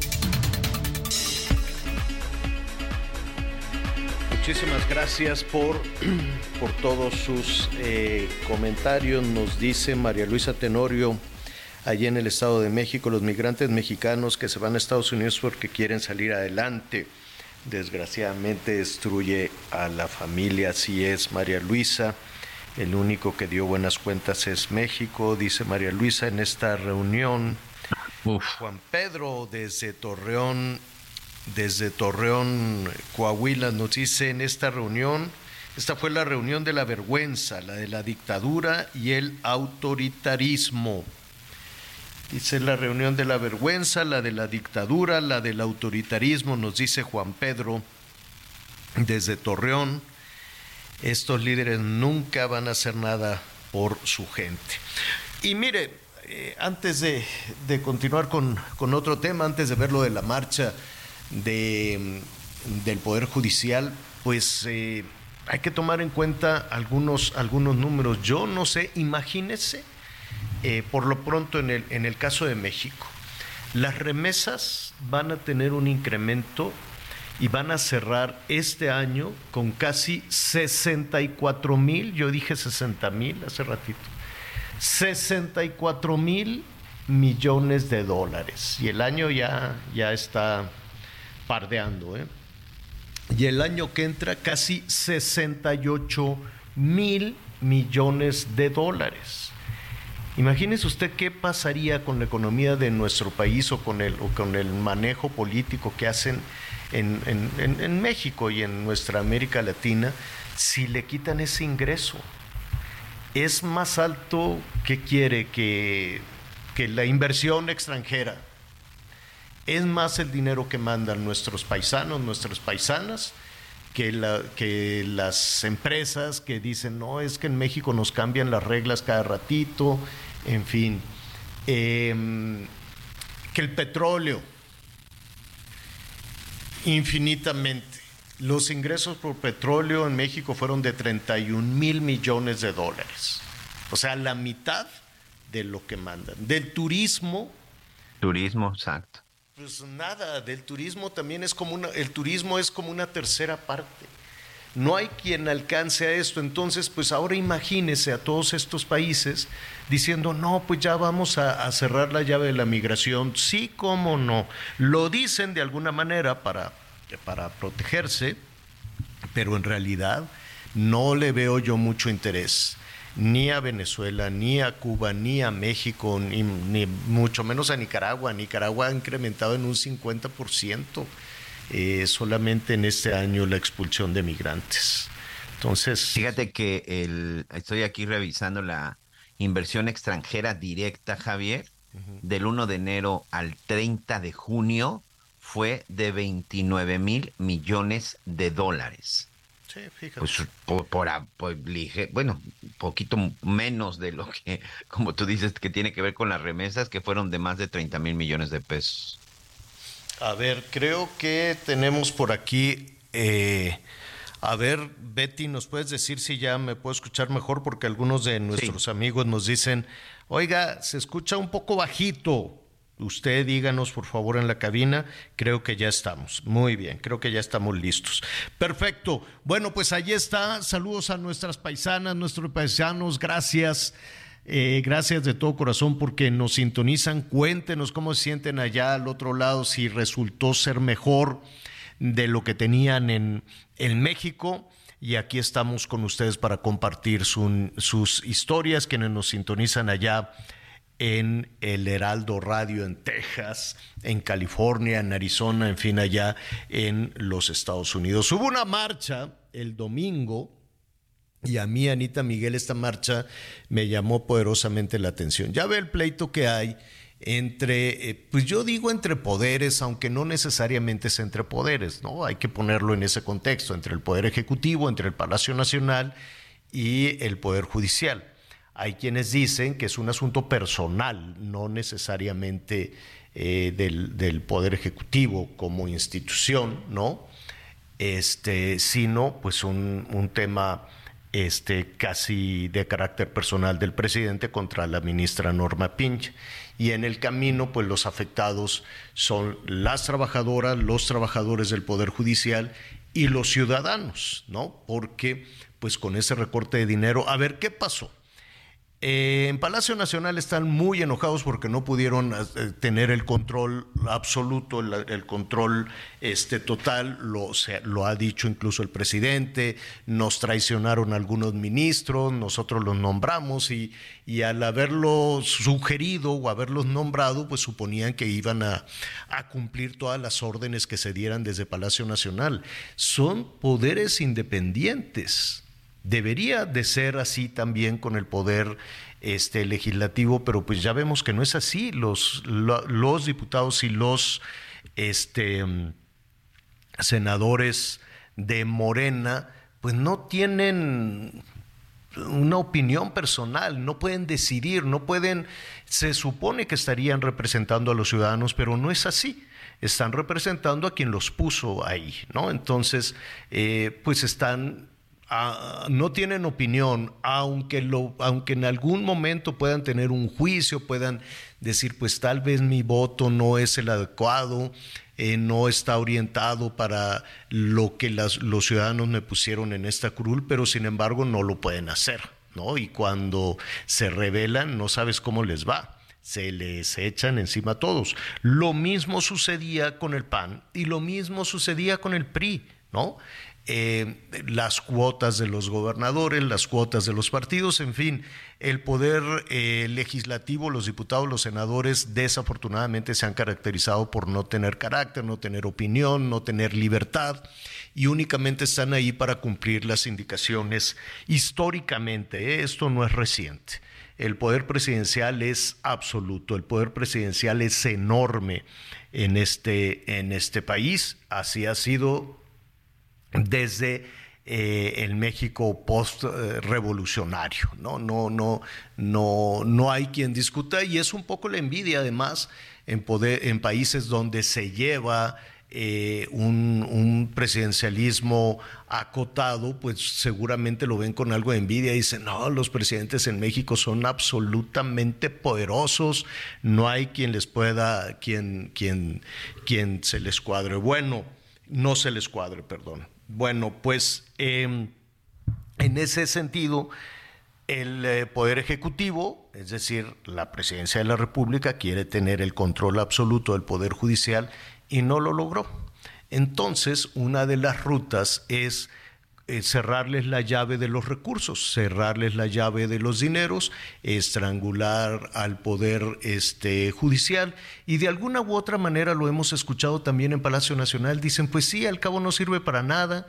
Muchísimas gracias por, por todos sus eh, comentarios. Nos dice María Luisa Tenorio, allí en el Estado de México, los migrantes mexicanos que se van a Estados Unidos porque quieren salir adelante. Desgraciadamente destruye a la familia, así es María Luisa. El único que dio buenas cuentas es México, dice María Luisa en esta reunión. Juan Pedro desde Torreón, desde Torreón, Coahuila, nos dice en esta reunión, esta fue la reunión de la vergüenza, la de la dictadura y el autoritarismo. Dice la reunión de la vergüenza, la de la dictadura, la del autoritarismo, nos dice Juan Pedro desde Torreón. Estos líderes nunca van a hacer nada por su gente. Y mire, eh, antes de, continuar con, con, otro tema, antes de ver lo de la marcha de, del Poder Judicial, pues eh, hay que tomar en cuenta algunos, algunos números. Yo no sé, imagínese, eh, por lo pronto en el, en el caso de México, las remesas van a tener un incremento y van a cerrar este año con casi 64 mil, yo dije 60 mil hace ratito, 64 mil millones de dólares. Y el año ya, ya está pardeando. ¿eh? Y el año que entra casi 68 mil millones de dólares. Imagínese usted qué pasaría con la economía de nuestro país o con el, o con el manejo político que hacen en, en, en, México y en nuestra América Latina si le quitan ese ingreso. Es más alto que quiere que, que la inversión extranjera. Es más el dinero que mandan nuestros paisanos, nuestras paisanas, que, la, que las empresas que dicen, no, es que en México nos cambian las reglas cada ratito, en fin, eh, que el petróleo, infinitamente. Los ingresos por petróleo en México fueron de 31 mil millones de dólares, o sea, la mitad de lo que mandan. Del turismo. Turismo, exacto. Pues nada, del turismo también es como una, el turismo es como una tercera parte. No hay quien alcance a esto, entonces pues ahora imagínese a todos estos países diciendo, no, pues ya vamos a, cerrar la llave de la migración. Sí, cómo no. Lo dicen de alguna manera para, para protegerse, pero en realidad no le veo yo mucho interés ni a Venezuela, ni a Cuba, ni a México, ni, ni, mucho menos a Nicaragua. Nicaragua ha incrementado en un 50% eh, solamente en este año la expulsión de migrantes. Entonces. Fíjate que el, estoy aquí revisando la inversión extranjera directa, Javier, uh -huh. del 1 de enero al 30 de junio fue de 29 mil millones de dólares. Sí, fíjate. Pues por, por, por bueno, poquito menos de lo que, como tú dices, que tiene que ver con las remesas, que fueron de más de 30 mil millones de pesos. A ver, creo que tenemos por aquí, eh, a ver, Betty, ¿nos puedes decir si ya me puedo escuchar mejor? Porque algunos de nuestros sí. amigos nos dicen, oiga, se escucha un poco bajito. Usted díganos por favor en la cabina, creo que ya estamos. Muy bien, creo que ya estamos listos. Perfecto. Bueno, pues ahí está. Saludos a nuestras paisanas, nuestros paisanos. Gracias. Eh, gracias de todo corazón porque nos sintonizan. Cuéntenos cómo se sienten allá al otro lado, si resultó ser mejor de lo que tenían en, en México. Y aquí estamos con ustedes para compartir su, sus historias, quienes nos sintonizan allá en el Heraldo Radio en Texas, en California, en Arizona, en fin, allá en los Estados Unidos. Hubo una marcha el domingo y a mí, Anita Miguel, esta marcha me llamó poderosamente la atención. Ya ve el pleito que hay entre, eh, pues yo digo entre poderes, aunque no necesariamente es entre poderes, ¿no? Hay que ponerlo en ese contexto, entre el Poder Ejecutivo, entre el Palacio Nacional y el Poder Judicial. Hay quienes dicen que es un asunto personal, no necesariamente eh, del, del, Poder Ejecutivo como institución, ¿no? Este, sino pues un, un tema este, casi de carácter personal del presidente contra la ministra Norma Pinch. Y en el camino, pues los afectados son las trabajadoras, los trabajadores del Poder Judicial y los ciudadanos, ¿no? Porque, pues con ese recorte de dinero, a ver, ¿qué pasó? Eh, en Palacio Nacional están muy enojados porque no pudieron eh, tener el control absoluto, el, control este, total, lo, se, lo, ha dicho incluso el presidente, nos traicionaron algunos ministros, nosotros los nombramos y, al haberlo sugerido o haberlos nombrado, pues suponían que iban a cumplir todas las órdenes que se dieran desde Palacio Nacional. Son poderes independientes. Debería de ser así también con el poder este, legislativo, pero pues ya vemos que no es así. Los, lo, los diputados y los este, senadores de Morena, pues no tienen una opinión personal, no pueden decidir, no pueden, se supone que estarían representando a los ciudadanos, pero no es así están representando a quien los puso ahí, ¿no? Entonces, eh, pues están No tienen opinión, aunque, aunque en algún momento puedan tener un juicio, puedan decir, pues tal vez mi voto no es el adecuado, eh, no está orientado para lo que los ciudadanos me pusieron en esta curul, pero sin embargo no lo pueden hacer, ¿no? Y cuando se rebelan, no sabes cómo les va se les echan encima a todos. Lo mismo sucedía con el PAN y lo mismo sucedía con el PRI, ¿no? Eh, las cuotas de los gobernadores, las cuotas de los partidos, en fin, el poder eh, legislativo, los diputados, los senadores, desafortunadamente se han caracterizado por no tener carácter, no tener opinión, no tener libertad y únicamente están ahí para cumplir las indicaciones históricamente. ¿eh? Esto no es reciente. El poder presidencial es absoluto, el poder presidencial es enorme en este, en este país, así ha sido desde eh, el México post-revolucionario. ¿no? No, no, no, no hay quien discuta y es un poco la envidia además en, poder, en países donde se lleva eh, un, un, presidencialismo acotado, pues seguramente lo ven con algo de envidia y dicen, no, los presidentes en México son absolutamente poderosos, no hay quien les pueda, quien, quien, quien se les cuadre. Bueno, no se les cuadre, perdón. Bueno, pues eh, en ese sentido, el eh, Poder Ejecutivo, es decir, la Presidencia de la República, quiere tener el control absoluto del Poder Judicial y no lo logró. Entonces, una de las rutas es eh, cerrarles la llave de los recursos, cerrarles la llave de los dineros, estrangular al poder este, judicial y de alguna u otra manera lo hemos escuchado también en Palacio Nacional, dicen pues sí, al cabo no sirve para nada,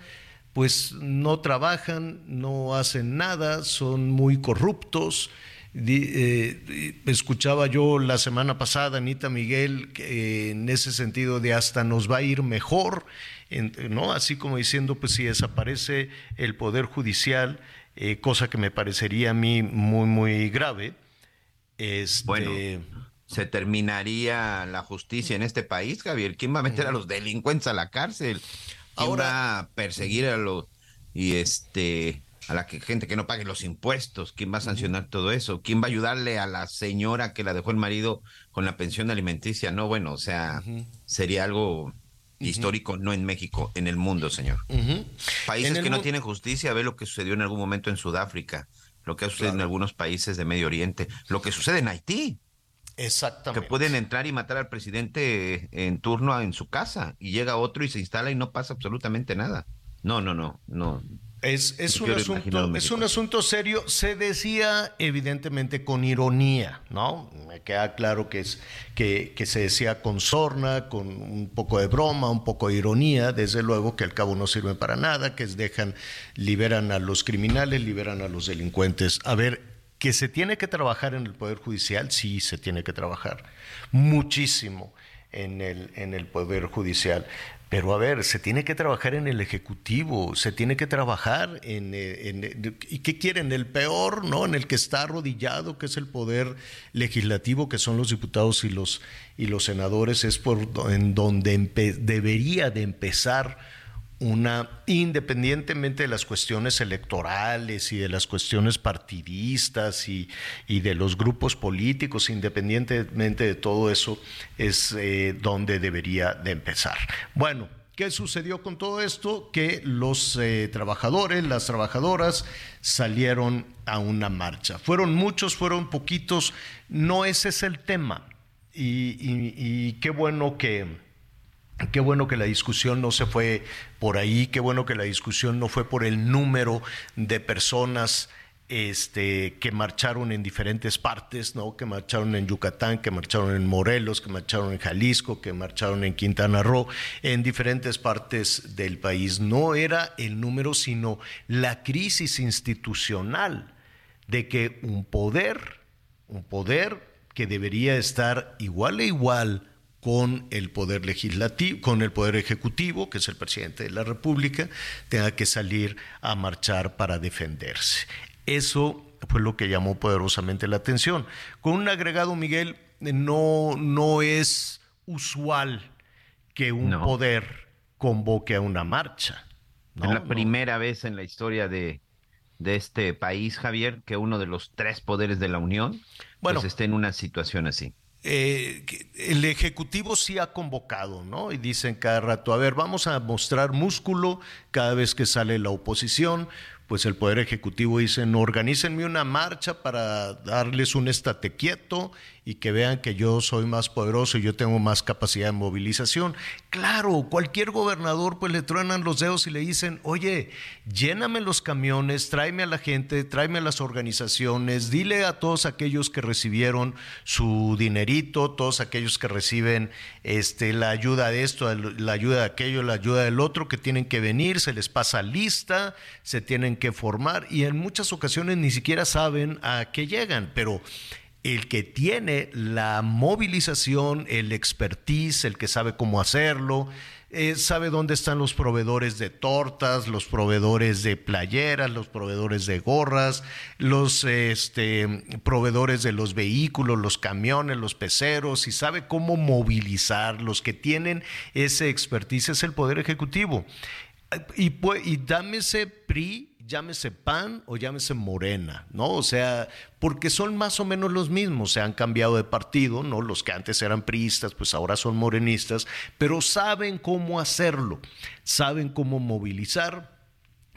pues no trabajan, no hacen nada, son muy corruptos. Eh, escuchaba yo la semana pasada, Anita Miguel, en ese sentido de hasta nos va a ir mejor ¿no? Así como diciendo, pues si desaparece el Poder Judicial, eh, cosa que me parecería a mí muy, muy grave. Este... Bueno, se terminaría la justicia en este país, Javier. ¿Quién va a meter a los delincuentes a la cárcel? ¿Quién Ahora... va a perseguir a los y este a la que, gente que no pague los impuestos? ¿Quién va a sancionar todo eso? ¿Quién va a ayudarle a la señora que la dejó el marido con la pensión alimenticia? No, bueno, o sea, sería algo histórico, no en México, en el mundo, señor. Países que no tienen justicia, ve lo que sucedió en algún momento en Sudáfrica, lo que ha sucedido en algunos países de Medio Oriente, lo que sucede en Haití. Exactamente. Que pueden entrar y matar al presidente en turno en su casa y llega otro y se instala y no pasa absolutamente nada. No, no, no, no. Es, es, un asunto, es un asunto serio. Se decía evidentemente con ironía, ¿no? Me queda claro que, es, que, que, se decía con sorna, con un poco de broma, un poco de ironía, desde luego que al cabo no sirve para nada, que es dejan, liberan a los criminales, liberan a los delincuentes. A ver, Que se tiene que trabajar en el Poder Judicial, sí, se tiene que trabajar muchísimo en el, en el Poder Judicial. Pero a ver, se tiene que trabajar en el Ejecutivo, se tiene que trabajar en, eh, en, ¿Y qué quieren? El peor, ¿no? En el que está arrodillado, que es el Poder Legislativo, que son los diputados y los, y los senadores, es por en donde debería de empezar una, independientemente de las cuestiones electorales y de las cuestiones partidistas y, y de los grupos políticos, independientemente de todo eso, es eh, donde debería de empezar. Bueno, ¿Qué sucedió con todo esto? Que los eh, trabajadores, las trabajadoras salieron a una marcha. Fueron muchos, fueron poquitos, no ese es el tema. Y, y, y qué bueno que, Qué bueno que la discusión no se fue por ahí, qué bueno que la discusión no fue por el número de personas este, que marcharon en diferentes partes, ¿no? que marcharon en Yucatán, que marcharon en Morelos, que marcharon en Jalisco, que marcharon en Quintana Roo, en diferentes partes del país. No era el número, sino la crisis institucional de que un poder, un poder que debería estar igual e igual, con el poder legislativo, con el poder ejecutivo, que es el presidente de la República, tenga que salir a marchar para defenderse. Eso fue lo que llamó poderosamente la atención. Con un agregado, Miguel, no, no es usual que un poder convoque a una marcha. es la primera vez en la historia de, de este país, Javier, que uno de los tres poderes de la Unión bueno, pues esté en una situación así. Eh, el Ejecutivo sí ha convocado, ¿no? Y dicen cada rato, a ver, vamos a mostrar músculo cada vez que sale la oposición, pues el Poder Ejecutivo dice, no, organícenme una marcha para darles un estate quieto y que vean que yo soy más poderoso y yo tengo más capacidad de movilización. Claro, cualquier gobernador pues le truenan los dedos y le dicen, oye, lléname los camiones, tráeme a la gente, tráeme a las organizaciones, dile a todos aquellos que recibieron su dinerito, todos aquellos que reciben este, la ayuda de esto, la ayuda de aquello, la ayuda del otro, que tienen que venir, se les pasa lista, se tienen que formar y en muchas ocasiones ni siquiera saben a qué llegan, pero el que tiene la movilización, el expertise, el que sabe cómo hacerlo, eh, sabe dónde están los proveedores de tortas, los proveedores de playeras, los proveedores de gorras, los este, proveedores de los vehículos, los camiones, los peceros, y sabe cómo movilizar. Los que tienen ese expertise es el Poder Ejecutivo. Y, y dámese PRI llámese PAN o llámese Morena, ¿no? O sea, porque son más o menos los mismos, se han cambiado de partido, ¿no? Los que antes eran priistas, pues ahora son morenistas, pero saben cómo hacerlo, saben cómo movilizar,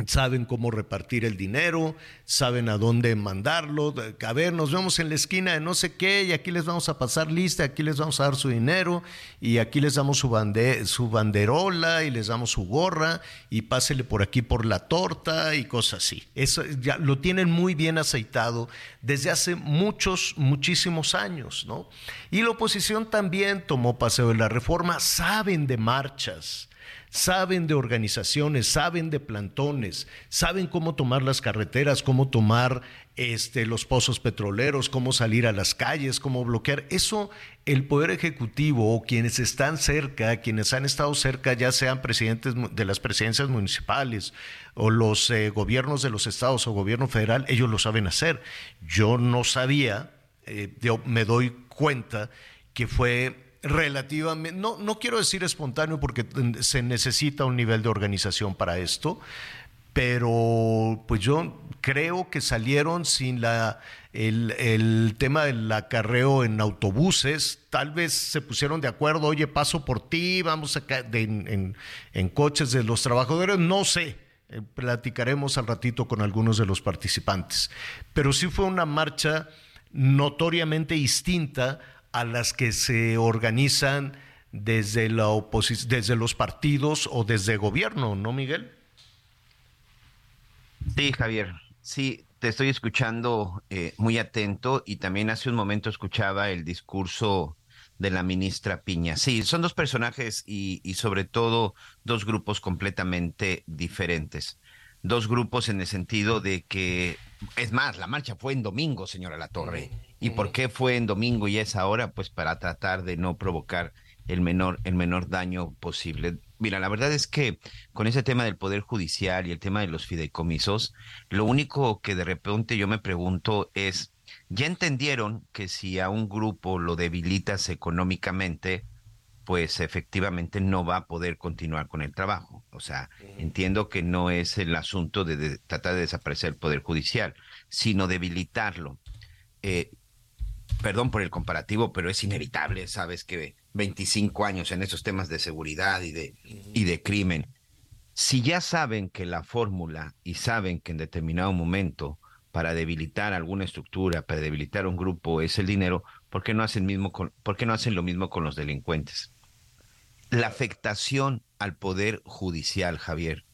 saben cómo repartir el dinero, saben a dónde mandarlo. A ver, nos vemos en la esquina de no sé qué y aquí les vamos a pasar lista, aquí les vamos a dar su dinero y aquí les damos su, banderola y les damos su gorra y pásele por aquí por la torta y cosas así. Eso ya lo tienen muy bien aceitado desde hace muchos, muchísimos años, ¿no? Y la oposición también tomó paseo de la reforma, saben de marchas saben de organizaciones, saben de plantones, saben cómo tomar las carreteras, cómo tomar este, los pozos petroleros, cómo salir a las calles, cómo bloquear. Eso el Poder Ejecutivo o quienes están cerca, quienes han estado cerca, ya sean presidentes de las presidencias municipales o los eh, gobiernos de los estados o gobierno federal, ellos lo saben hacer. Yo no sabía, eh, yo me doy cuenta que fue relativamente, no, no quiero decir espontáneo porque se necesita un nivel de organización para esto, pero pues yo creo que salieron sin la, el, tema del acarreo en autobuses, tal vez se pusieron de acuerdo, oye, paso por ti, vamos a en, en, coches de los trabajadores, no sé, eh, platicaremos al ratito con algunos de los participantes, pero sí fue una marcha notoriamente distinta a las que se organizan desde, la desde los partidos o desde gobierno, ¿no, Miguel? Sí, Javier, sí, te estoy escuchando eh, muy atento y también hace un momento escuchaba el discurso de la ministra Piña. Sí, son dos personajes y, y sobre todo dos grupos completamente diferentes. dos grupos en el sentido de que, es más, la marcha fue en domingo, señora La Torre. ¿Y por qué fue en domingo y a esa hora? Pues para tratar de no provocar el menor, el menor daño posible. Mira, la verdad es que con ese tema del Poder Judicial y el tema de los fideicomisos, lo único que de repente yo me pregunto es, ¿ya entendieron que si a un grupo lo debilitas económicamente, pues efectivamente no va a poder continuar con el trabajo? O sea, entiendo que no es el asunto de, de tratar de desaparecer el Poder Judicial, sino debilitarlo. Eh, perdón por el comparativo, pero es inevitable, sabes que 25 años en esos temas de seguridad y de, y de crimen. Si ya saben que la fórmula y saben que en determinado momento para debilitar alguna estructura, para debilitar un grupo es el dinero, ¿por qué no hacen, mismo con, ¿por qué no hacen lo mismo con los delincuentes? La afectación al poder judicial, Javier,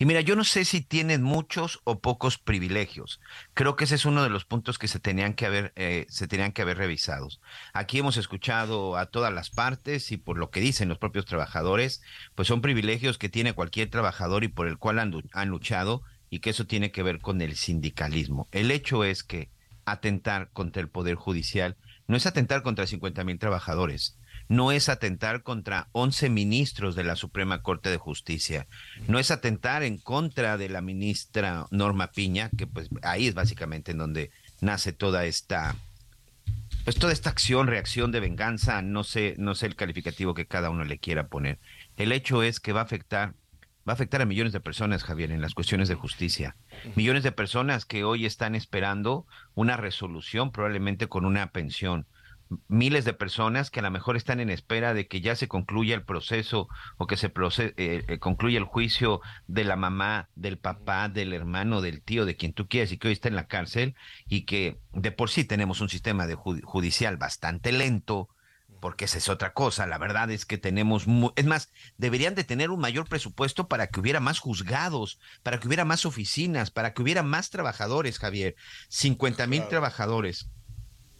y mira, yo no sé si tienen muchos o pocos privilegios. Creo que ese es uno de los puntos que se tenían que haber, eh, se tenían que haber revisados. Aquí hemos escuchado a todas las partes y por lo que dicen los propios trabajadores, pues son privilegios que tiene cualquier trabajador y por el cual han, luchado y que eso tiene que ver con el sindicalismo. El hecho es que atentar contra el Poder Judicial no es atentar contra 50 mil trabajadores, no es atentar contra 11 ministros de la Suprema Corte de Justicia, no es atentar en contra de la ministra Norma Piña, que pues ahí es básicamente en donde nace toda esta pues toda esta acción, reacción de venganza, no sé, no sé el calificativo que cada uno le quiera poner. El hecho es que va a afectar va a afectar a millones de personas, Javier, en las cuestiones de justicia. Millones de personas que hoy están esperando una resolución, probablemente con una pensión miles de personas que a lo mejor están en espera de que ya se concluya el proceso o que se eh, eh, concluya el juicio de la mamá, del papá, del hermano, del tío, de quien tú quieras y que hoy está en la cárcel y que de por sí tenemos un sistema de judicial bastante lento porque esa es otra cosa, la verdad es que tenemos, es más, deberían de tener un mayor presupuesto para que hubiera más juzgados, para que hubiera más oficinas, para que hubiera más trabajadores, Javier, 50 mil trabajadores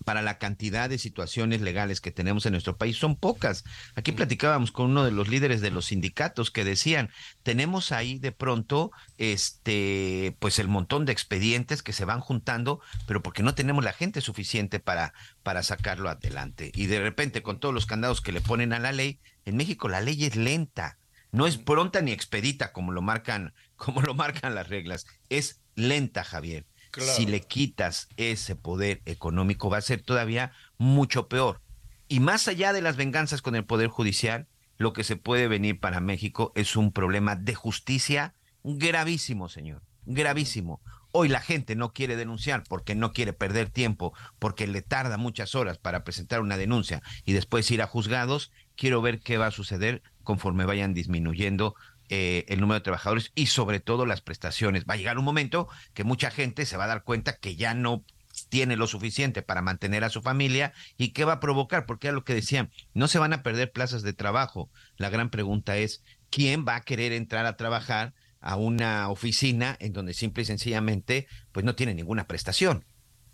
para la cantidad de situaciones legales que tenemos en nuestro país son pocas. Aquí platicábamos con uno de los líderes de los sindicatos que decían, tenemos ahí de pronto este pues el montón de expedientes que se van juntando, pero porque no tenemos la gente suficiente para para sacarlo adelante. Y de repente con todos los candados que le ponen a la ley, en México la ley es lenta, no es pronta ni expedita como lo marcan como lo marcan las reglas, es lenta, Javier. Si le quitas ese poder económico va a ser todavía mucho peor. Y más allá de las venganzas con el poder judicial, lo que se puede venir para México es un problema de justicia gravísimo, señor, gravísimo. Hoy la gente no quiere denunciar porque no quiere perder tiempo, porque le tarda muchas horas para presentar una denuncia y después ir a juzgados. Quiero ver qué va a suceder conforme vayan disminuyendo eh, el número de trabajadores y sobre todo las prestaciones. Va a llegar un momento que mucha gente se va a dar cuenta que ya no tiene lo suficiente para mantener a su familia y qué va a provocar, porque era lo que decían, no se van a perder plazas de trabajo. La gran pregunta es, ¿quién va a querer entrar a trabajar a una oficina en donde simple y sencillamente pues no tiene ninguna prestación?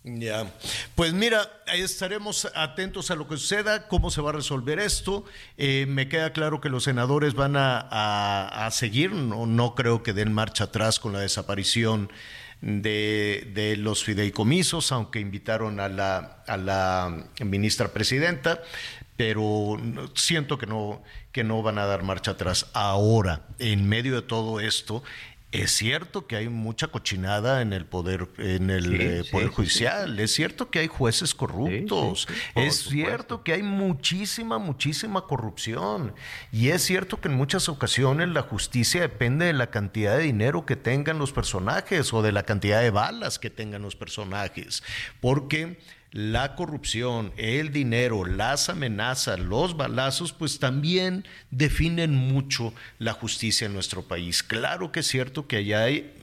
Ya, pues mira, estaremos atentos a lo que suceda, cómo se va a resolver esto. Eh, me queda claro que los senadores van a, seguir, no, no, creo que den marcha atrás con la desaparición de, de, los fideicomisos, aunque invitaron a la, a la ministra presidenta, pero siento que no, que no van a dar marcha atrás. Ahora, en medio de todo esto, es cierto que hay mucha cochinada en el poder, en el eh, poder judicial. Es cierto que hay jueces corruptos. es cierto que hay muchísima, muchísima corrupción. Y es cierto que en muchas ocasiones la justicia depende de la cantidad de dinero que tengan los personajes o de la cantidad de balas que tengan los personajes. Porque la corrupción, el dinero, las amenazas, los balazos, pues también definen mucho la justicia en nuestro país. Claro que es cierto que allá hay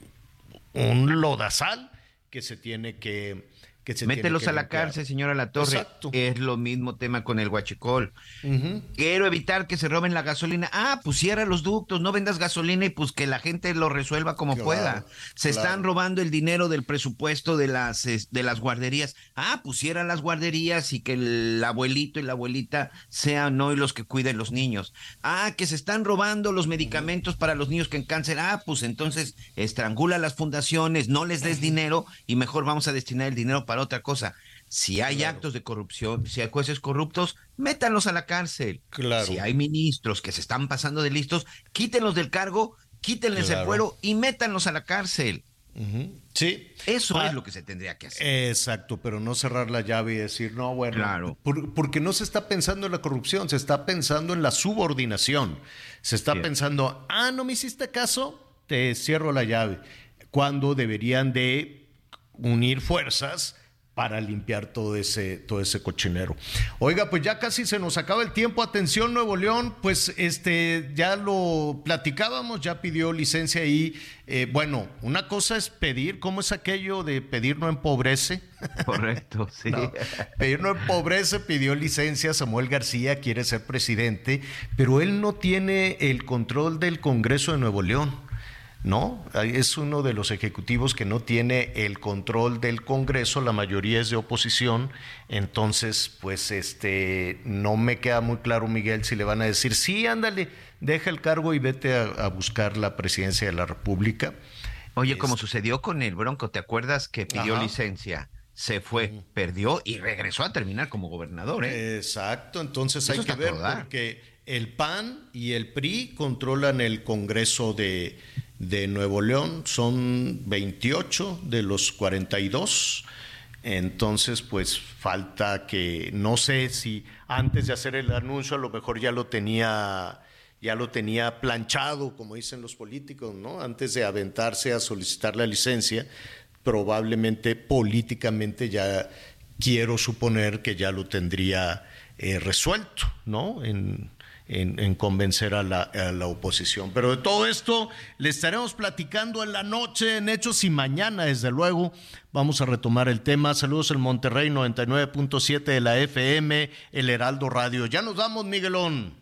un lodazal que se tiene que, que se Mételos a la cárcel, señora La Torre. Exacto. Es lo mismo tema con el huachicol. Ujú. Quiero evitar que se roben la gasolina. Ah, pues cierra los ductos, no vendas gasolina y pues que la gente lo resuelva como Claro, pueda. Se claro. están robando el dinero del presupuesto de las, de las guarderías. Ah, pues las guarderías y que el abuelito y la abuelita sean hoy los que cuiden los niños. Ah, que se están robando los medicamentos para los niños que en cáncer. Ah, pues entonces estrangula las fundaciones, no les des dinero y mejor vamos a destinar el dinero para otra cosa. Si hay actos de corrupción, si hay jueces corruptos, métanlos a la cárcel. Claro. Si hay ministros que se están pasando de listos, quítenlos del cargo, quítenles Claro. el fuero y métanlos a la cárcel. Sí. Eso Pa- es lo que se tendría que hacer. Exacto, pero no cerrar la llave y decir, no, bueno, Claro. por- porque no se está pensando en la corrupción, se está pensando en la subordinación. Se está pensando, ah, no me hiciste caso, te cierro la llave. Cuando deberían de unir fuerzas para limpiar todo ese, todo ese cochinero. Oiga, pues ya casi se nos acaba el tiempo. Atención, Nuevo León, pues este ya lo platicábamos, ya pidió licencia ahí. Eh, bueno, una cosa es pedir, ¿cómo es aquello de pedir no empobrece? Correcto, sí. No, pedir no empobrece, pidió licencia, Samuel García quiere ser presidente, pero él no tiene el control del Congreso de Nuevo León. No, es uno de los ejecutivos que no tiene el control del Congreso, la mayoría es de oposición, entonces pues este no me queda muy claro Miguel si le van a decir, "Sí, ándale, deja el cargo y vete a, a buscar la presidencia de la República." Oye, como sucedió con el Bronco, ¿te acuerdas que pidió Ajá. licencia? Se fue, perdió y regresó a terminar como gobernador, ¿eh? Exacto, entonces Eso hay que ver porque el PAN y el PRI controlan el Congreso de, de Nuevo León, son 28 de los 42. Entonces, pues falta que, no sé si antes de hacer el anuncio a lo mejor ya lo tenía, ya lo tenía planchado, como dicen los políticos, ¿no? Antes de aventarse a solicitar la licencia, probablemente políticamente ya quiero suponer que ya lo tendría eh, resuelto, ¿no? En, en- en convencer a la, a la oposición. Pero de todo esto le estaremos platicando en la noche, en Hechos y mañana, desde luego, vamos a retomar el tema. Saludos en Monterrey 99.7 de la FM, El Heraldo Radio. Ya nos vamos, Miguelón.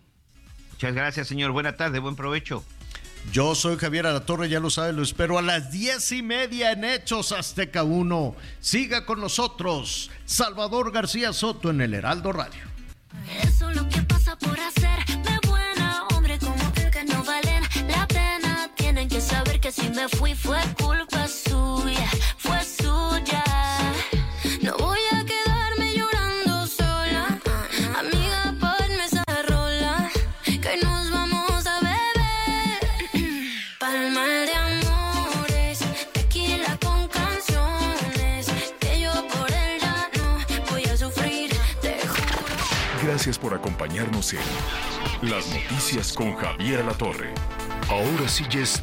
Muchas gracias, señor. Buena tarde, buen provecho. Yo soy Javier Alatorre, ya lo sabe, lo espero a las diez y media en Hechos Azteca 1. Siga con nosotros, Salvador García Soto en el Heraldo Radio. Eso es lo que pasa por si me fui fue culpa suya, fue suya. No voy a quedarme llorando sola. Amiga, ponme esa rola. Que nos vamos a beber. Palma de amores, tequila con canciones. Que yo por él ya no voy a sufrir. Te juro. Gracias por acompañarnos en Las Noticias con Javier Alatorre. Ahora sí es